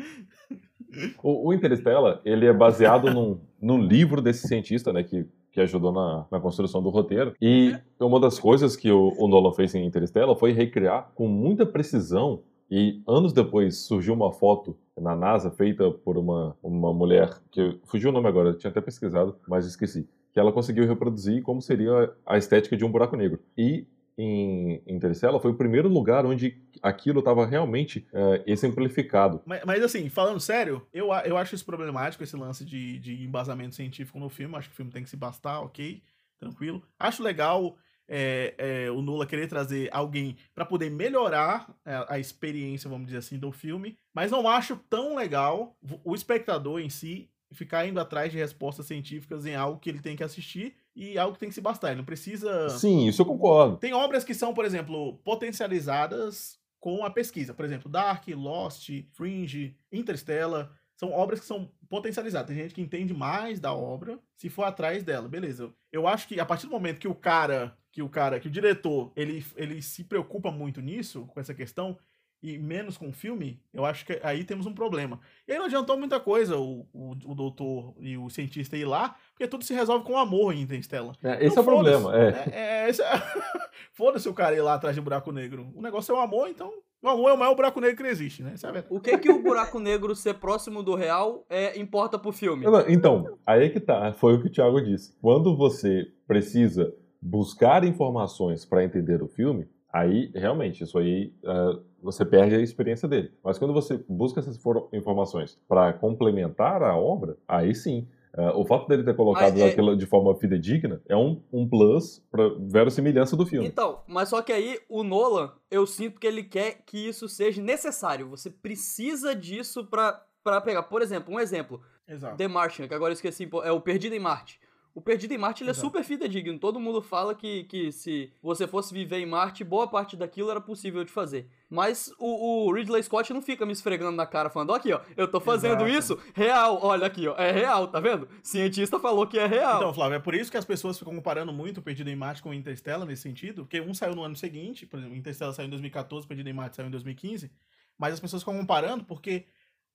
o, o Interstellar, ele é baseado num, num livro desse cientista, né? Que que ajudou na, na, construção do roteiro. E uma das coisas que o, o Nolan fez em Interstellar foi recriar com muita precisão e anos depois surgiu uma foto na NASA feita por uma, uma mulher, que fugiu o nome agora, eu tinha até pesquisado, mas esqueci, que ela conseguiu reproduzir como seria a estética de um buraco negro. E em Interstellar foi o primeiro lugar onde aquilo estava realmente é, exemplificado. Mas, mas, assim, falando sério, eu, eu acho isso problemático, esse lance de, de embasamento científico no filme. Acho que o filme tem que se bastar, ok, tranquilo. Acho legal é, é, o Nula querer trazer alguém para poder melhorar a, a, experiência, vamos dizer assim, do filme, mas não acho tão legal o espectador em si ficar indo atrás de respostas científicas em algo que ele tem que assistir e algo que tem que se bastar. Ele não precisa. Sim, isso eu concordo. Tem obras que são, por exemplo, potencializadas com a pesquisa. Por exemplo, Dark, Lost, Fringe, Interstellar. São obras que são potencializadas. Tem gente que entende mais da obra se for atrás dela. Beleza. Eu acho que a partir do momento que o cara que o cara, que o diretor, ele, ele se preocupa muito nisso, com essa questão, e menos com o filme, eu acho que aí temos um problema. E aí não adiantou muita coisa o, o, o doutor e o cientista ir lá, porque tudo se resolve com amor em Interstellar. É, esse então, é o problema, é. é, é, é Foda-se o cara ir lá atrás de um buraco negro. O negócio é o amor, então o amor é o maior buraco negro que existe, né? É o que que o buraco negro ser próximo do real é, importa pro filme? Então, aí é que tá. Foi o que o Thiago disse. Quando você precisa buscar informações para entender o filme, aí realmente isso aí uh, você perde a experiência dele. Mas quando você busca essas informações para complementar a obra, aí sim. Uh, o fato dele ter colocado mas, é... aquilo de forma fidedigna é um, um plus para verossimilhança do filme. Então, mas só que aí o Nolan, eu sinto que ele quer que isso seja necessário. Você precisa disso para para pegar. Por exemplo, um exemplo. Exato. The Martian, que agora eu esqueci, é o Perdido em Marte. O Perdido em Marte ele é super fidedigno. Todo mundo fala que, que se você fosse viver em Marte, boa parte daquilo era possível de fazer. Mas o, o Ridley Scott não fica me esfregando na cara falando, ó, aqui, ó, eu tô fazendo Exato. isso real, olha aqui, ó, é real, tá vendo? Cientista falou que é real. Então, Flávio, é por isso que as pessoas ficam comparando muito o Perdido em Marte com o Interstellar nesse sentido, porque um saiu no ano seguinte, por exemplo, o Interstellar saiu em 2014, o Perdido em Marte saiu em 2015, mas as pessoas ficam comparando porque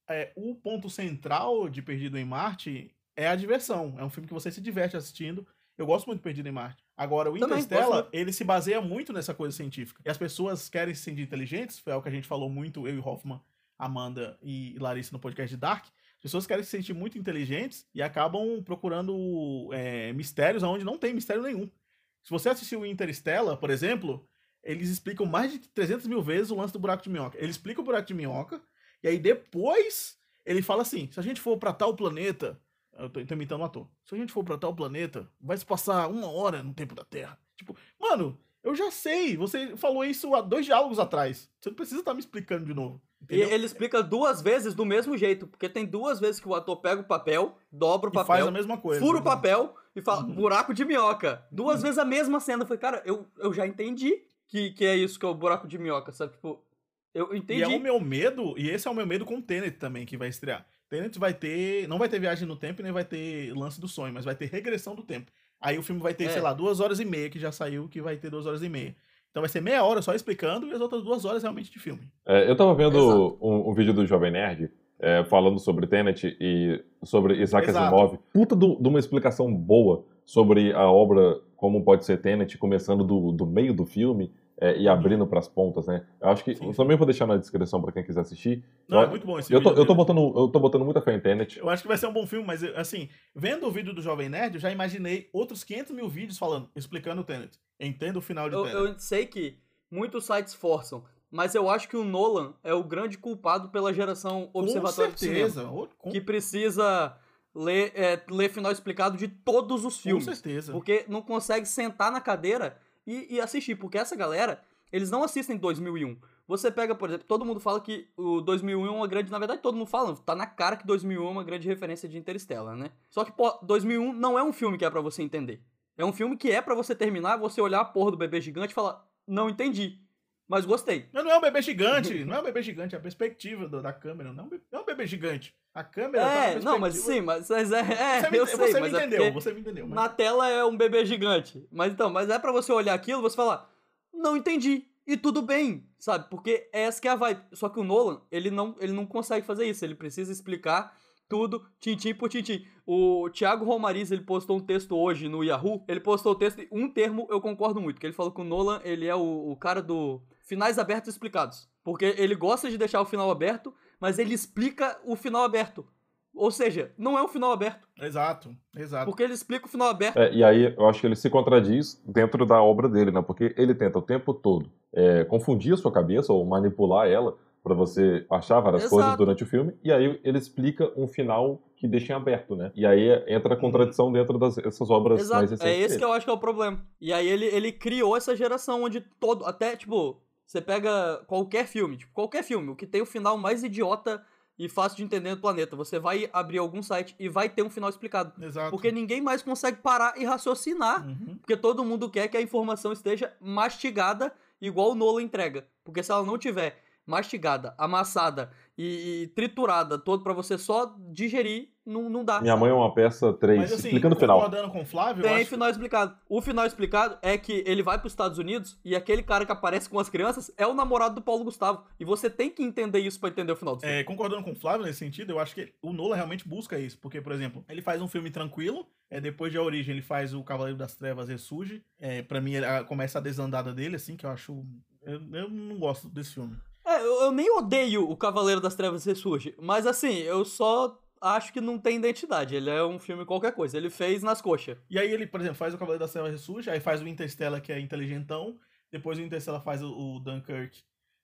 é, o ponto central de Perdido em Marte é a diversão. É um filme que você se diverte assistindo. Eu gosto muito de Perdido em Marte. Agora, o Interstellar, ele se baseia muito nessa coisa científica. E as pessoas querem se sentir inteligentes, foi algo que a gente falou muito, eu e Hoffman, Amanda e Larissa no podcast de Dark. As pessoas querem se sentir muito inteligentes e acabam procurando é, mistérios onde não tem mistério nenhum. Se você assistiu o Interstellar, por exemplo, eles explicam mais de 300 mil vezes o lance do buraco de minhoca. Ele explica o buraco de minhoca, e aí depois ele fala assim: se a gente for para tal planeta, eu tô, tô imitando um ator. Se a gente for pra tal planeta, vai se passar uma hora no tempo da Terra. Tipo, mano, eu já sei. Você falou isso há dois diálogos atrás. Você não precisa estar tá me explicando de novo. Entendeu? E ele explica duas vezes do mesmo jeito, porque tem duas vezes que o ator pega o papel, dobra o papel, faz a mesma coisa, fura o papel e fala uhum. buraco de minhoca. Duas uhum. vezes a mesma cena. Eu falei, cara, eu, eu já entendi que, que é isso que é o buraco de minhoca, sabe? Tipo, eu entendi. E é o meu medo, e esse é o meu medo com o Tenet também, que vai estrear. Tenet vai ter. Não vai ter viagem no tempo nem vai ter lance do sonho, mas vai ter regressão do tempo. Aí o filme vai ter, é. sei lá, duas horas e meia, que já saiu, que vai ter duas horas e meia. Então vai ser meia hora só explicando e as outras duas horas realmente de filme. É, eu tava vendo um, um, vídeo do Jovem Nerd é, falando sobre Tenet e sobre Isaac Exato. Asimov. Puta de uma explicação boa sobre a obra, como pode ser Tenet, começando do, do meio do filme é, e abrindo para as pontas, né? Eu acho que sim, sim. também vou deixar na descrição para quem quiser assistir. Não, eu, é muito bom esse eu vídeo. Tô, eu tô botando, eu tô botando muita fé em Tenet. Eu acho que vai ser um bom filme, mas assim, vendo o vídeo do Jovem Nerd, eu já imaginei outros 500 mil vídeos falando, explicando o Tenet. Entendo o final de eu, Tenet. Eu sei que muitos sites forçam, mas eu acho que o Nolan é o grande culpado pela geração Observatório Com certeza. de Cinema. Com... Que precisa ler, é, ler final explicado de todos os filmes. Com certeza. Porque não consegue sentar na cadeira e, e assistir. Porque essa galera eles não assistem 2001. Você pega, por exemplo, todo mundo fala que o 2001 é uma grande, na verdade todo mundo fala, tá na cara que 2001 é uma grande referência de Interstellar, né? Só que pô, 2001 não é um filme que é para você entender. É um filme que é para você terminar, você olhar a porra do bebê gigante e falar, não entendi, mas gostei. Mas não é um bebê gigante, não é um bebê gigante, é a perspectiva do, da câmera, não é um bebê, é um bebê gigante. A câmera tá É, na não, mas sim, mas, mas é, é Você me, eu sei, você me é entendeu, porque você me entendeu. Mas... na tela é um bebê gigante. Mas então, mas é pra você olhar aquilo e você falar, não entendi. E tudo bem, sabe? Porque essa que é a vibe. Só que o Nolan, ele não, ele não consegue fazer isso. Ele precisa explicar tudo, tintim por tintim. O Thiago Romariz, ele postou um texto hoje no Yahoo. Ele postou o texto, e um termo eu concordo muito, que ele falou que o Nolan, ele é o, o cara do finais abertos explicados. Porque ele gosta de deixar o final aberto, mas ele explica o final aberto. Ou seja, não é um final aberto. Exato, exato. Porque ele explica o final aberto. É, e aí eu acho que ele se contradiz dentro da obra dele, né? Porque ele tenta o tempo todo é, confundir a sua cabeça ou manipular ela para você achar várias Exato. coisas durante o filme, e aí ele explica um final que deixa em aberto, né? E aí entra a contradição dentro dessas obras mais Exato, recentes. é esse dele. que eu acho que é o problema. E aí ele, ele criou essa geração onde todo, até, tipo, você pega qualquer filme, tipo, qualquer filme, o que tem o final mais idiota e fácil de entender do planeta, você vai abrir algum site e vai ter um final explicado. Exato. Porque ninguém mais consegue parar e raciocinar, Uhum. porque todo mundo quer que a informação esteja mastigada igual o Nolan entrega. Porque se ela não tiver mastigada, amassada e, e triturada todo pra você só digerir, não, não dá. Minha mãe é uma peça 3, Mas assim, explicando o final. concordando com o Flávio, eu Tem acho... final explicado. O final explicado é que ele vai pros Estados Unidos e aquele cara que aparece com as crianças é o namorado do Paulo Gustavo. E você tem que entender isso pra entender o final do filme. É, concordando com o Flávio nesse sentido, eu acho que o Nolan realmente busca isso. Porque, por exemplo, ele faz um filme tranquilo, é, depois de A Origem ele faz o Cavaleiro das Trevas Ressurge. É, pra mim, ele, a- começa a desandada dele, assim, que eu acho... Eu, eu não gosto desse filme. É, eu, eu nem odeio o Cavaleiro das Trevas Ressurge, mas assim, eu só acho que não tem identidade. Ele é um filme qualquer coisa. Ele fez nas coxas. E aí ele, por exemplo, faz o Cavaleiro das Trevas Ressurge, aí faz o Interstellar, que é inteligentão. Depois o Interstellar faz o, o Dunkirk,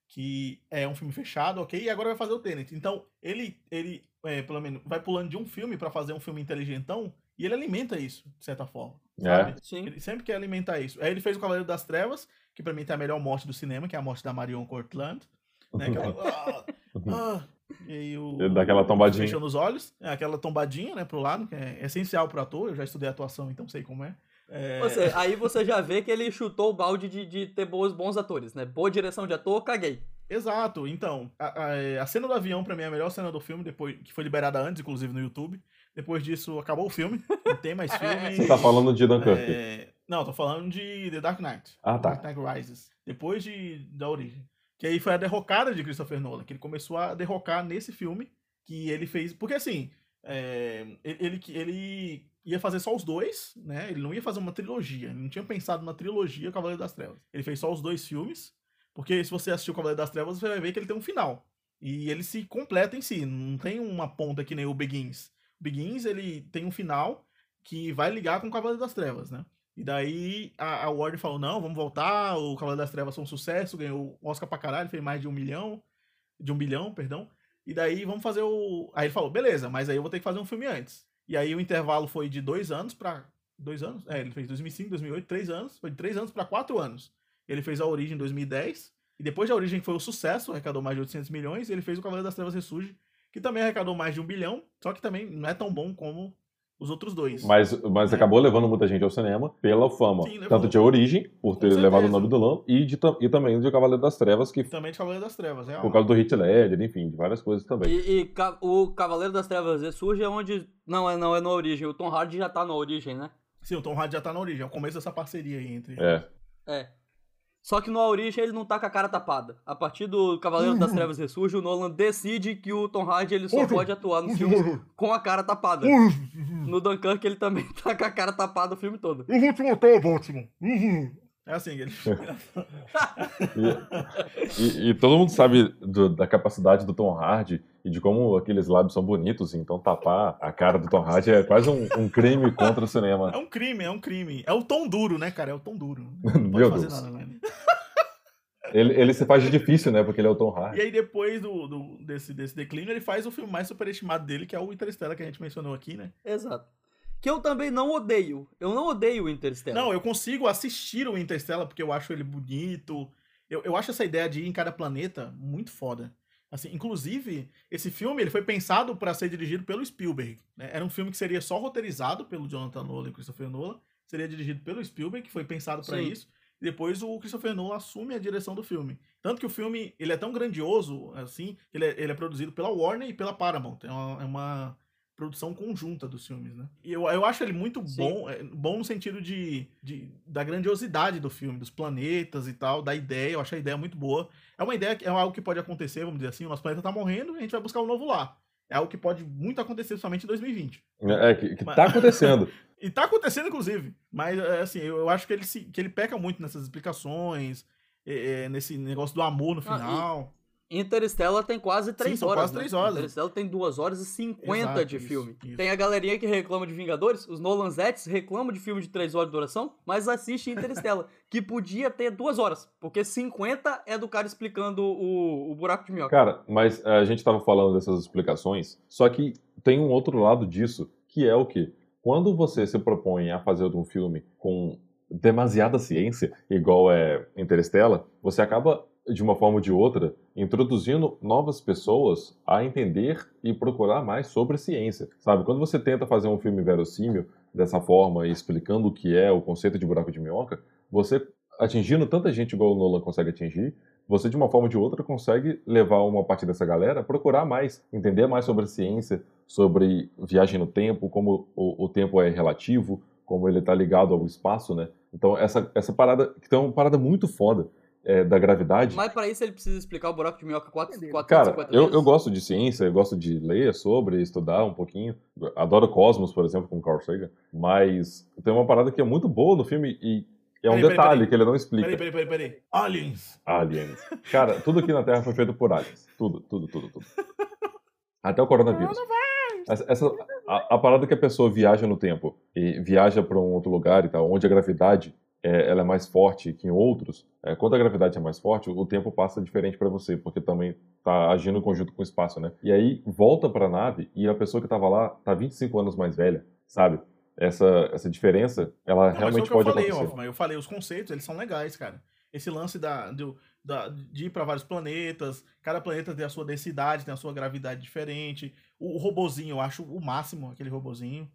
que é um filme fechado, ok? E agora vai fazer o Tenet. Então, ele, ele é, pelo menos, vai pulando de um filme pra fazer um filme inteligentão, e ele alimenta isso, de certa forma. É. Sabe? Sim. Ele sempre quer alimentar isso. Aí ele fez o Cavaleiro das Trevas, que pra mim tem a melhor morte do cinema, que é a morte da Marion Courtland. Né? Que ela, ah, ah, e aí o, dá aquela tombadinha. Fechando os olhos. É, aquela tombadinha, né, pro lado, que é essencial pro ator. Eu já estudei atuação, então sei como é. É, seja, aí você já vê que ele chutou o balde de, de ter bons, bons atores, né? Boa direção de ator, caguei. Exato, então, a, a- a cena do avião pra mim é a melhor cena do filme, depois que foi liberada antes, inclusive, no YouTube. Depois disso, acabou o filme, não tem mais filme. Você tá falando de Dunkirk. É, Não, tô falando de The Dark Knight. Ah, tá. Dark Knight Rises. Depois de da origem. Que aí foi a derrocada de Christopher Nolan, que ele começou a derrocar nesse filme que ele fez. Porque assim, é, ele, ele, ia fazer só os dois, né? Ele não ia fazer uma trilogia. Ele não tinha pensado na trilogia Cavaleiro das Trevas. Ele fez só os dois filmes. Porque se você assistiu Cavaleiro das Trevas, você vai ver que ele tem um final. E ele se completa em si. Não tem uma ponta que nem o Begins. Begins, ele tem um final que vai ligar com o Cavaleiro das Trevas, né? E daí a, a Warner falou: não, vamos voltar. O Cavaleiro das Trevas foi um sucesso, ganhou Oscar pra caralho, fez mais de um milhão. De um bilhão, perdão. E daí vamos fazer o. Aí ele falou: beleza, mas aí eu vou ter que fazer um filme antes. E aí o intervalo foi de dois anos pra. Dois anos? É, ele fez 2005, 2008, três anos. Foi de três anos pra quatro anos. Ele fez a Origem em 2010. E depois da Origem que foi o sucesso, arrecadou mais de 800 milhões. Ele fez o Cavaleiro das Trevas Ressurge, que também arrecadou mais de um bilhão. Só que também não é tão bom como os outros dois. Mas, mas É. acabou levando muita gente ao cinema pela fama. Sim. Tanto de origem, por ter levado o nome do Lan, e, de, e também de Cavaleiro das Trevas, que Também de Cavaleiro das Trevas, é. por causa do Heath Ledger, enfim, de várias coisas também. E, e o Cavaleiro das Trevas ressurge é onde. Não, é, não é na origem. O Tom Hardy já tá na origem, né? Sim, o Tom Hardy já tá na origem. É o começo dessa parceria aí entre. É. É. Só que na origem ele não tá com a cara tapada. A partir do Cavaleiro das Trevas Ressurge, o Nolan decide que o Tom Hardy ele só pode atuar nos filmes com a cara tapada. No Dunkirk ele também tá com a cara tapada o filme todo. Eu vou te matar, Batman. É assim, ele. E, e- e todo mundo sabe do- da capacidade do Tom Hardy e de como aqueles lábios são bonitos, então tapar a cara do Tom Hardy é quase um, um crime contra o cinema. É um crime, é um crime. É o tom duro, né, cara? É o tom duro. Não pode Meu fazer Deus. nada, velho. Ele, ele se faz de difícil, né? Porque ele é o Tom E Hardy. aí, depois do, do- desse, desse declínio, ele faz o filme mais superestimado dele, que é o Interstellar, que a gente mencionou aqui, né? Exato. Que eu também não odeio. Eu não odeio o Interstellar. Não, eu consigo assistir o Interstellar porque eu acho ele bonito. Eu, eu acho essa ideia de ir em cada planeta muito foda. Assim, inclusive, esse filme ele foi pensado para ser dirigido pelo Spielberg. né? Era um filme que seria só roteirizado pelo Jonathan Nolan e Christopher Nolan. Seria dirigido pelo Spielberg, que foi pensado para isso. e depois o Christopher Nolan assume a direção do filme. Tanto que o filme ele é tão grandioso, assim, ele é, ele é produzido pela Warner e pela Paramount. É uma, é uma produção conjunta dos filmes, né? E eu, eu acho ele muito Sim. bom, é, bom no sentido de, de, da grandiosidade do filme, dos planetas e tal, da ideia. Eu acho a ideia muito boa. É uma ideia que é algo que pode acontecer, vamos dizer assim, o nosso planeta tá morrendo e a gente vai buscar um novo lá. É algo que pode muito acontecer somente em 2020. É, que, que Mas... tá acontecendo. e tá acontecendo, inclusive. Mas, é, assim, eu, eu acho que ele, se, que ele peca muito nessas explicações, é, é nesse negócio do amor no final. Ah, Interstellar tem quase 3 Sim, horas. Quase 3 né? horas. Interstellar tem 2 horas e 50 Exato, de isso, filme. Isso. Tem a galerinha que reclama de Vingadores, os Nolanzettes reclamam de filme de 3 horas de duração, mas assiste Interstellar, que podia ter 2 horas, porque 50 é do cara explicando o, o buraco de minhoca. Cara, mas a gente tava falando dessas explicações, só que tem um outro lado disso, que é o que? Quando você se propõe a fazer um filme com demasiada ciência, igual é Interstellar, você acaba de uma forma ou de outra, introduzindo novas pessoas a entender e procurar mais sobre ciência. Sabe, quando você tenta fazer um filme verossímil dessa forma, explicando o que é o conceito de buraco de minhoca, você atingindo tanta gente igual o Nolan consegue atingir, você de uma forma ou de outra consegue levar uma parte dessa galera a procurar mais, entender mais sobre ciência, sobre viagem no tempo, como o, o tempo é relativo, como ele está ligado ao espaço, né? Então essa essa parada, que é uma parada muito foda é, da gravidade. Mas para isso ele precisa explicar o buraco de minhoca 4, 4 Cara, eu, eu gosto de ciência, eu gosto de ler sobre, estudar um pouquinho. Adoro Cosmos, por exemplo, com Carl Sagan. Mas tem uma parada que é muito boa no filme e é um peraí, detalhe peraí, peraí. que ele não explica. Peraí, peraí, peraí, peraí. Aliens. Aliens. Cara, tudo aqui na Terra foi feito por aliens. Tudo, tudo, tudo, tudo. Até o coronavírus. Essa, essa a, a, parada que a pessoa viaja no tempo e viaja para um outro lugar e tal, onde a gravidade é, ela é mais forte que em outros, é, quando a gravidade é mais forte, o tempo passa diferente para você, porque também está agindo em conjunto com o espaço, né? E aí volta para a nave e a pessoa que estava lá tá 25 anos mais velha, sabe? Essa, essa diferença, ela Não, realmente pode eu falei, acontecer. Ó, eu falei, os conceitos, eles são legais, cara. Esse lance da, do, da, de ir para vários planetas, cada planeta tem a sua densidade, tem a sua gravidade diferente. O, o robozinho, eu acho o máximo, aquele robozinho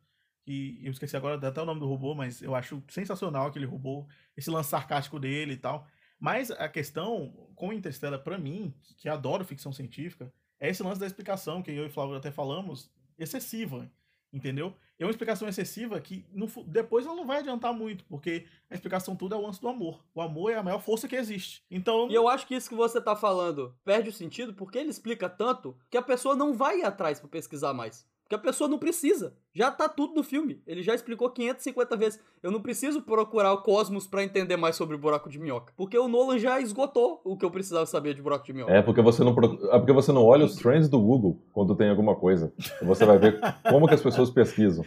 que eu esqueci agora até o nome do robô, mas eu acho sensacional aquele robô, esse lance sarcástico dele e tal. Mas a questão com Interstellar, para mim, que adoro ficção científica, é esse lance da explicação, que eu e Flávio até falamos, excessiva, entendeu? É uma explicação excessiva que no, depois ela não vai adiantar muito, porque a explicação tudo é o lance do amor. O amor é a maior força que existe. Então. E eu acho que isso que você tá falando perde o sentido porque ele explica tanto que a pessoa não vai ir atrás para pesquisar mais. Porque a pessoa não precisa. Já tá tudo no filme. Ele já explicou 550 vezes. Eu não preciso procurar o Cosmos para entender mais sobre o buraco de minhoca. Porque o Nolan já esgotou o que eu precisava saber de buraco de minhoca. É porque você não, é porque você não olha os trends do Google quando tem alguma coisa. Você vai ver como que as pessoas pesquisam.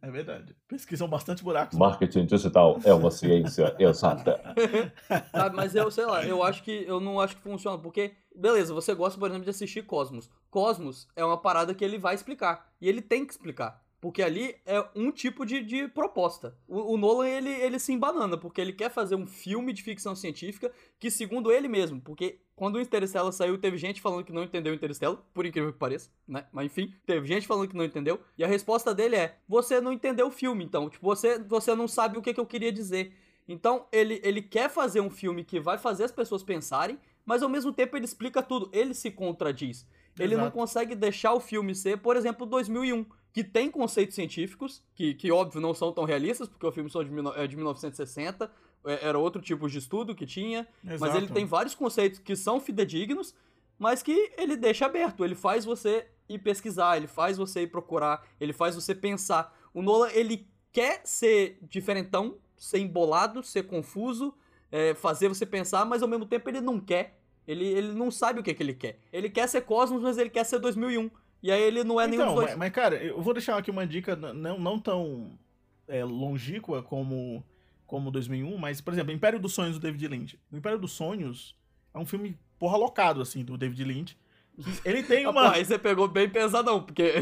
É verdade. Pesquisam bastante buracos. Marketing digital é uma ciência exata. Sabe, mas eu, sei lá, eu acho que eu não acho que funciona. Porque Beleza, você gosta, por exemplo, de assistir Cosmos. Cosmos é uma parada que ele vai explicar. E ele tem que explicar. Porque ali é um tipo de, de proposta. O, o, Nolan, ele, ele se embanana, porque ele quer fazer um filme de ficção científica que, segundo ele mesmo, porque quando o Interstellar saiu, teve gente falando que não entendeu o Interstellar, por incrível que pareça, né? Mas enfim, teve gente falando que não entendeu. E a resposta dele é: você não entendeu o filme, então. Tipo, você, você não sabe o que, que eu queria dizer. Então, ele, ele quer fazer um filme que vai fazer as pessoas pensarem, mas ao mesmo tempo ele explica tudo. Ele se contradiz. Exato. Ele não consegue deixar o filme ser, por exemplo, 2001, que tem conceitos científicos, que, que óbvio não são tão realistas, porque o filme de, é de 1960, é, era outro tipo de estudo que tinha, Exato. mas ele tem vários conceitos que são fidedignos, mas que ele deixa aberto, ele faz você ir pesquisar, ele faz você ir procurar, ele faz você pensar. O Nolan, ele quer ser diferentão, ser embolado, ser confuso, é, fazer você pensar, mas ao mesmo tempo ele não quer. Ele, ele não sabe o que, que ele quer. Ele quer ser Cosmos, mas ele quer ser 2001. E aí ele não é então, nenhum dos dois. Mas, mas, cara, eu vou deixar aqui uma dica não, não tão é, longínqua como, como 2001, mas, por exemplo, Império dos Sonhos do David Lynch. O Império dos Sonhos é um filme porra locado, assim, do David Lynch. Ele tem uma... aí você pegou bem pesadão, porque...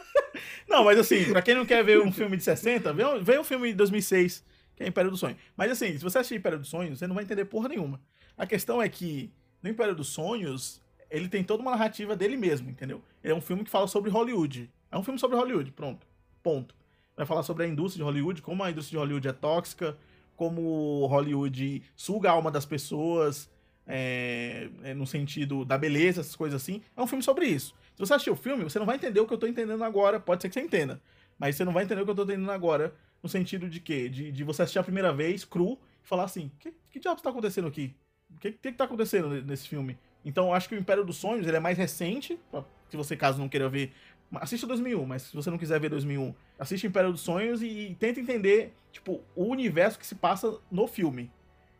não, mas assim, pra quem não quer ver um filme de 60, vê um, vê um filme de 2006 que é Império dos Sonhos. Mas assim, se você assistir Império dos Sonhos, você não vai entender porra nenhuma. A questão é que no Império dos Sonhos, ele tem toda uma narrativa dele mesmo, entendeu? é um filme que fala sobre Hollywood. É um filme sobre Hollywood, pronto. Ponto. Vai falar sobre a indústria de Hollywood, como a indústria de Hollywood é tóxica, como Hollywood suga a alma das pessoas, é, é, no sentido da beleza, essas coisas assim. É um filme sobre isso. Se você assistir o filme, você não vai entender o que eu tô entendendo agora. Pode ser que você entenda. Mas você não vai entender o que eu tô entendendo agora. No sentido de quê? De, de você assistir a primeira vez, cru, e falar assim: que, que diabos tá acontecendo aqui? O que, que, tá acontecendo nesse filme? Então eu acho que o Império dos Sonhos ele é mais recente. Se você, caso não queira ver. Assista 2001, mas se você não quiser ver 2001, assiste Império dos Sonhos e, e tenta entender, tipo, o universo que se passa no filme.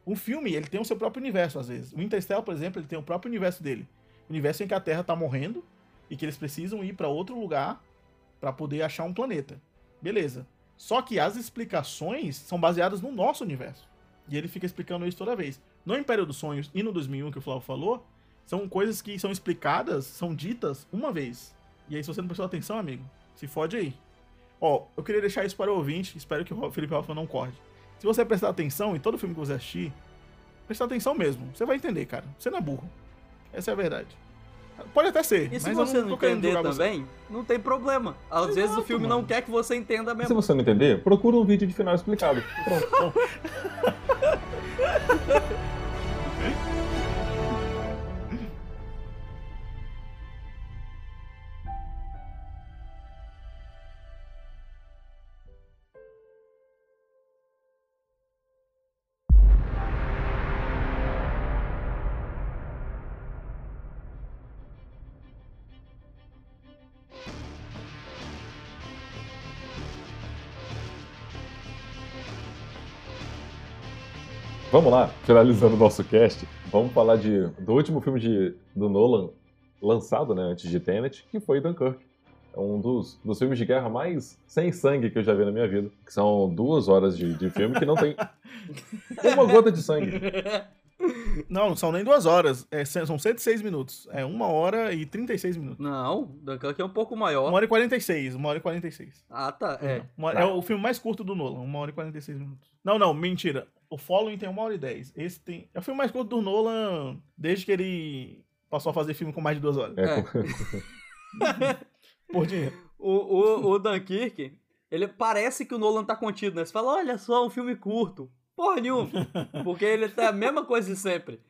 Um filme, ele tem o seu próprio universo, às vezes. O Interstellar, por exemplo, ele tem o próprio universo dele. O universo em que a Terra tá morrendo e que eles precisam ir para outro lugar para poder achar um planeta. Beleza. Só que as explicações são baseadas no nosso universo. E ele fica explicando isso toda vez. No Império dos Sonhos e no 2001 que o Flávio falou, são coisas que são explicadas, são ditas uma vez. E aí, se você não prestou atenção, amigo, se fode aí. Ó, eu queria deixar isso para o ouvinte, espero que o Felipe Alfa não corte. Se você prestar atenção em todo filme que você assistir, prestar atenção mesmo. Você vai entender, cara. Você não é burro. Essa é a verdade. Pode até ser. E se você eu não, não entender também, você. não tem problema. Às vezes o Exato, filme mano. não quer que você entenda Se mesmo. você não entender, procura um vídeo de final explicado. Pronto. Vamos lá, finalizando o nosso cast, vamos falar de, do último filme de, do Nolan lançado, né, antes de Tenet, que foi Dunkirk. É um dos, dos filmes de guerra mais sem sangue que eu já vi na minha vida. Que são duas horas de, de filme que não tem uma gota de sangue. Não, não são nem duas horas. É, são 106 minutos. É uma hora e 36 minutos. Não, Dunkirk é um pouco maior. Uma hora e 46. Uma hora e 46. Ah, tá. É. Uma- é o filme mais curto do Nolan. Uma hora e 46 minutos. Não, não, mentira. O Following tem uma hora e 10. Esse tem. É o filme mais curto do Nolan desde que ele passou a fazer filme com mais de duas horas. É, É. Por dinheiro. O, o, o Dunkirk, ele parece que o Nolan tá contido, né? Você fala, olha só, um filme curto. Porra nenhuma. Porque ele tá a mesma coisa de sempre.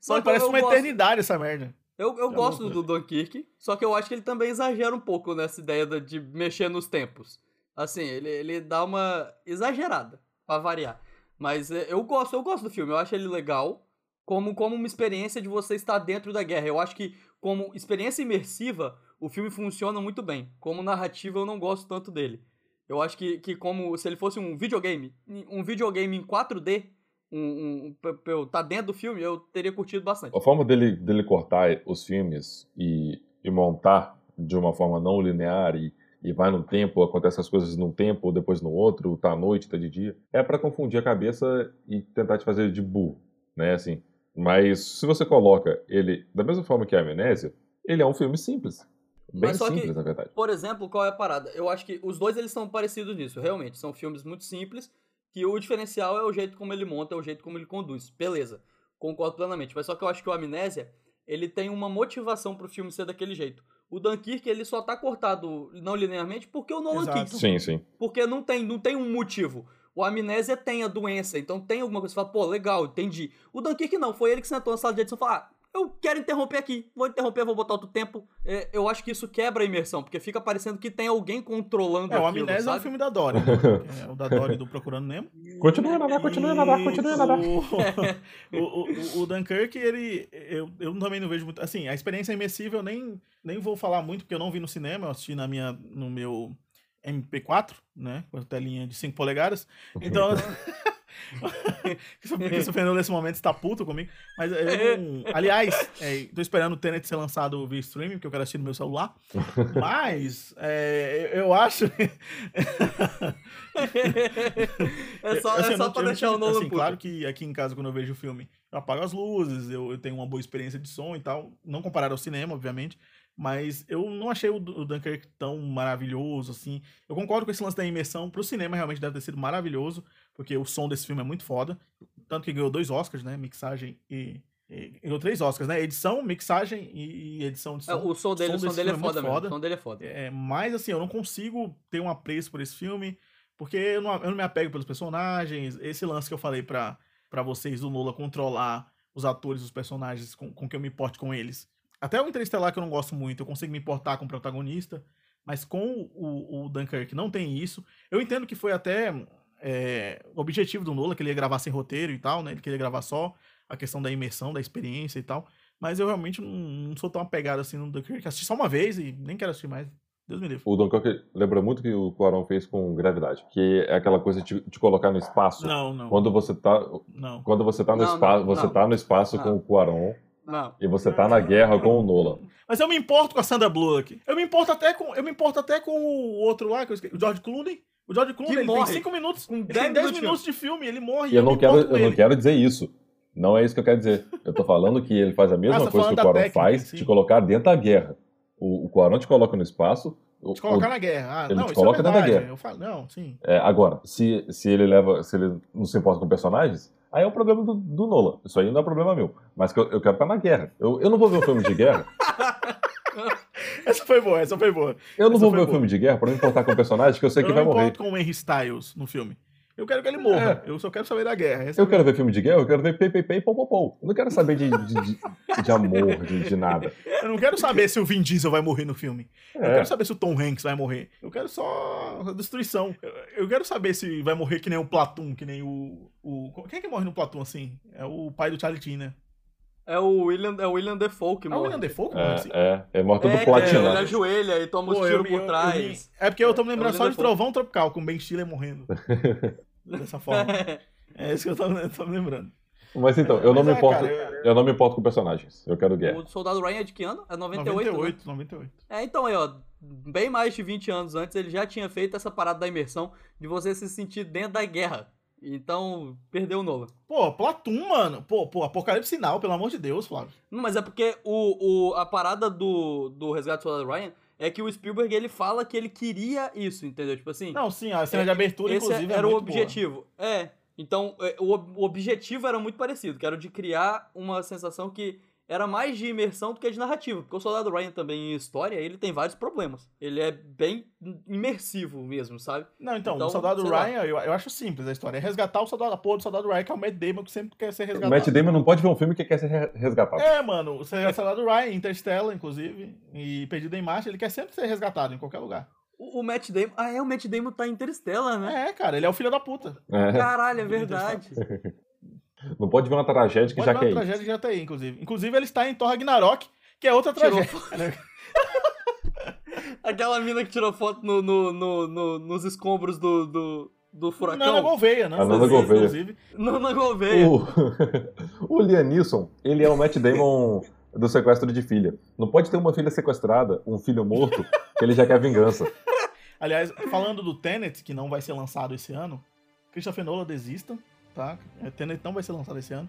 Só parece uma gosto, eternidade essa merda. eu, eu É gosto loucura. do Dunkirk, só que eu acho que ele também exagera um pouco nessa ideia de mexer nos tempos. Assim, ele, ele dá uma exagerada, pra variar. Mas é, eu gosto, eu gosto do filme, eu acho ele legal como, como uma experiência de você estar dentro da guerra. Eu acho que como experiência imersiva, o filme funciona muito bem. Como narrativa, eu não gosto tanto dele. Eu acho que, que como se ele fosse um videogame, um videogame em 4D, um, um, eu tá dentro do filme, eu teria curtido bastante. A forma dele, dele cortar os filmes e, e montar de uma forma não linear e, e vai num tempo, acontece as coisas num tempo, depois no outro, tá à noite, tá de dia, é pra confundir a cabeça e tentar te fazer de burro, né, assim. Mas se você coloca ele da mesma forma que a Amnésia, ele é um filme simples. Bem só que- simples, na verdade. Por exemplo, qual é a parada? Eu acho que os dois eles são parecidos nisso, realmente. São filmes muito simples, que o diferencial é o jeito como ele monta, é o jeito como ele conduz. Beleza, concordo plenamente. Mas só que eu acho que o Amnésia, ele tem uma motivação pro filme ser daquele jeito. O Dunkirk, ele só tá cortado não linearmente porque o Nolan Exato. quis. Sim, sim. Porque não tem, não tem um motivo. O Amnésia tem a doença, então tem alguma coisa. Você fala, pô, legal, entendi. O Dunkirk não, foi ele que sentou na sala de edição e falou, ah, eu quero interromper aqui, vou interromper, vou botar outro tempo. É, eu acho que isso quebra a imersão, porque fica parecendo que tem alguém controlando É, o aquilo, Amnésia é um sabe? filme da Dory. né? É o da Dory do Procurando Nemo. Continua a nadar, continua a nadar, continua a nadar. O, o, o, o Dunkirk, ele. Eu, eu também não vejo muito. Assim, a experiência imersiva eu nem, nem vou falar muito, porque eu não vi no cinema, eu assisti na minha, no meu MP4, né? Com a telinha de 5 polegadas. Então. que esse Fernando nesse momento está puto comigo. Mas eu não. Aliás, é, tô esperando o Tenet ser lançado via streaming, porque eu quero assistir no meu celular. Mas é, eu acho. é só, Assim, é só não- pra eu não deixar o Nolan assim. Claro que aqui em casa, quando eu vejo o filme, eu apago as luzes, eu, eu tenho uma boa experiência de som e tal. Não comparado ao cinema, obviamente. Mas eu não achei o, Du- o Dunkirk tão maravilhoso, assim. Eu concordo com esse lance da imersão. Pro cinema, realmente deve ter sido maravilhoso, porque o som desse filme é muito foda. Tanto que ganhou dois Oscars, né? Mixagem e... e ganhou três Oscars, né? Edição, mixagem e, edição de som. É, o som dele, o som dele é filme foda muito mesmo. O som dele é foda. É, mas assim, eu não consigo ter um apreço por esse filme. Porque eu não, eu não me apego pelos personagens. Esse lance que eu falei pra, pra vocês do Nola controlar os atores, os personagens, com, com que eu me importe com eles. Até o Interestelar que eu não gosto muito, eu consigo me importar com o protagonista, mas com o, o Dunkirk não tem isso. Eu entendo que foi até é, o objetivo do Nola, que ele ia gravar sem roteiro e tal, né? Ele queria gravar só a questão da imersão, da experiência e tal. Mas eu realmente não, não sou tão apegado assim no Dunkirk. Assisti só uma vez e nem quero assistir mais. Deus me livre. O Dunkirk lembra muito que o Cuarón fez com Gravidade, que é aquela coisa de te colocar no espaço. Não, não. Quando você tá, Não. quando você tá no Não, espaço, não, você não. tá no espaço Não. com o Cuarón Não. e você tá na guerra com o Nolan. Mas eu me importo com a Sandra Bullock. Eu me importo até com, eu me importo até com o outro lá, que eu esqueci, o George Clooney. O George Clooney ele tem morre 5 minutos, com ele 10 tem 10 minutos de minutos de filme, ele morre. E eu não me quero, eu não ele. quero dizer isso. Não é isso que eu quero dizer. Eu tô falando que ele faz a mesma Ah, você tá coisa que o técnica, faz, sim. te colocar dentro da guerra. O, o Cuarón te coloca no espaço. o- Te colocar o- na guerra. Ah, ele não, te isso coloca é dentro da guerra. Eu falo, não, sim. É, agora, se, se ele leva, se ele não se importa com personagens, aí é um problema do, do Nolan. Isso aí não é problema meu. Mas eu, eu quero estar na guerra. Eu, eu não vou ver um filme de guerra. Essa foi boa, essa foi boa. Eu não Essa vou ver um boa. filme de guerra pra não importar com o personagem que eu sei eu que não vai morrer. importo com o Henry Styles no filme. Eu quero que ele morra. Eu só quero saber da guerra. Essa É. Eu é quero ver filme de guerra, eu quero ver pei, pei, pei, pou, pou, pou. Eu não quero saber de, de, de- de amor, de, de nada. Eu não quero saber se o Vin Diesel vai morrer no filme. Eu É. quero saber se o Tom Hanks vai morrer. Eu quero só a destruição. Eu, eu quero saber se vai morrer que nem o Platum, que nem o, o. Quem é que morre no Platum assim? É o pai do Charlie Sheen, né? É o William, é o William Defoe que É o morre. William Defoe que morre assim? É, é, é morto É, do platina. ele ajoelha e toma os Pô, eu tiros por eu- eu trás. me- É porque eu tô me lembrando É só de. Trovão Tropical, com Ben Stiller morrendo. Dessa forma. É isso que eu tô, eu me lembrando. Mas então, eu não Mas me é, importo. cara, eu- Eu não me importo com personagens. Eu quero guerra. O Soldado Ryan é de que ano? É 98, 98, né? 98. É, então aí, ó, bem mais de 20 anos antes, ele já tinha feito essa parada da imersão de você se sentir dentro da guerra. Então, perdeu o Nolan. Pô, Platum, mano. Pô, pô, Apocalipse Sinal, pelo amor de Deus, Flávio. Não, mas é porque o, o, a parada do, do Resgate do Soldado Ryan é que o Spielberg, ele fala que ele queria isso, entendeu? Tipo assim, Não, sim, a cena de abertura, esse inclusive, era é o muito boa. objetivo. É, então, é, o, o objetivo era muito parecido, que era o de criar uma sensação que era mais de imersão do que de narrativa. Porque o Soldado Ryan também, em história, ele tem vários problemas. Ele é bem imersivo mesmo, sabe? Não, então, Então, o Soldado. Ryan, eu, eu acho simples a história. É resgatar o Soldado, a porra do Soldado Ryan, que é o Matt Damon, que sempre quer ser O resgatado. Matt Damon não pode ver um filme que quer ser re- resgatado. É, mano, o Soldado Ryan, Interstellar, inclusive, e Perdido em Marcha, ele quer sempre ser resgatado em qualquer lugar. O, o Matt Damon... Ah, é, o Matt Damon tá em Interstellar, né? É, cara, ele é o filho da puta. É. Caralho, é verdade. Não pode ver uma tragédia que Pode já ver quer uma ir. tragédia que já tá aí, inclusive. Inclusive, ele está em Thor Ragnarok, que é outra Tirou tragédia. Aquela mina que tirou foto no, no, no- no- nos escombros do, do, do furacão. Nana Gouveia, né? A Nana Gouveia. Inclusive. Nana Gouveia. O, o Liam Neeson, ele é o Matt Damon do sequestro de filha. Não pode ter uma filha sequestrada, um filho morto, que ele já quer vingança. Aliás, falando do Tenet, que não vai ser lançado esse ano, Christopher Nolan desista, tá? É, Tenet não vai ser lançado esse ano.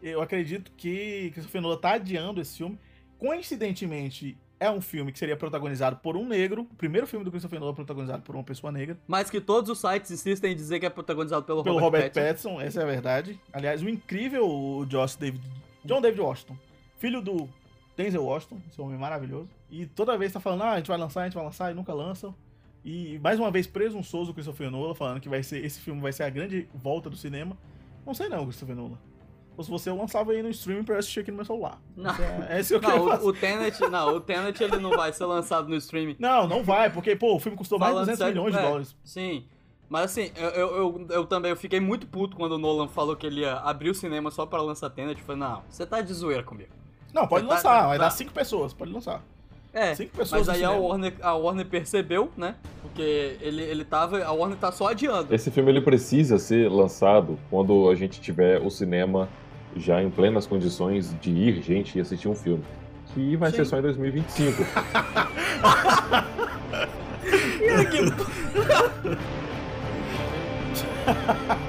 Eu acredito que Christopher Nolan tá adiando esse filme. Coincidentemente, é um filme que seria protagonizado por um negro. O primeiro filme do Christopher Nolan protagonizado por uma pessoa negra. Mas que todos os sites insistem em dizer que é protagonizado pelo, Pelo Robert, Robert Pattinson. Pattinson, essa é a verdade. Aliás, o incrível Josh David, John David Washington, filho do Denzel Washington, esse homem maravilhoso. E toda vez tá falando, ah, a gente vai lançar, a gente vai lançar, e nunca lançam. E mais uma vez presunçoso o Christopher Nolan, falando que vai ser, esse filme vai ser a grande volta do cinema. Não sei não, Christopher Nolan. Ou se você eu lançava aí no streaming pra eu assistir aqui no meu celular. Não. Esse É, é isso que eu quero Não, fazer. o, o Tenet, não, o Tenet ele não vai ser lançado no streaming. Não, não vai, porque, pô, o filme custou mais de Falando 200 sério, milhões de é, dólares. Sim. Mas assim, eu, eu, eu, eu também eu fiquei muito puto quando o Nolan falou que ele ia abrir o cinema só pra lançar Tenet. Eu falei, não, você tá de zoeira comigo. Não, pode Tá- lançar, tá- vai tá. dar cinco pessoas, pode lançar. É, Cinco pessoas mas aí a. Warner, a Warner percebeu, né? Porque ele, ele tava. A Warner tá só adiando. Esse filme ele precisa ser lançado quando a gente tiver o cinema já em plenas condições de ir gente e assistir um filme. Que vai ser Sim. só em 2025. E aqui,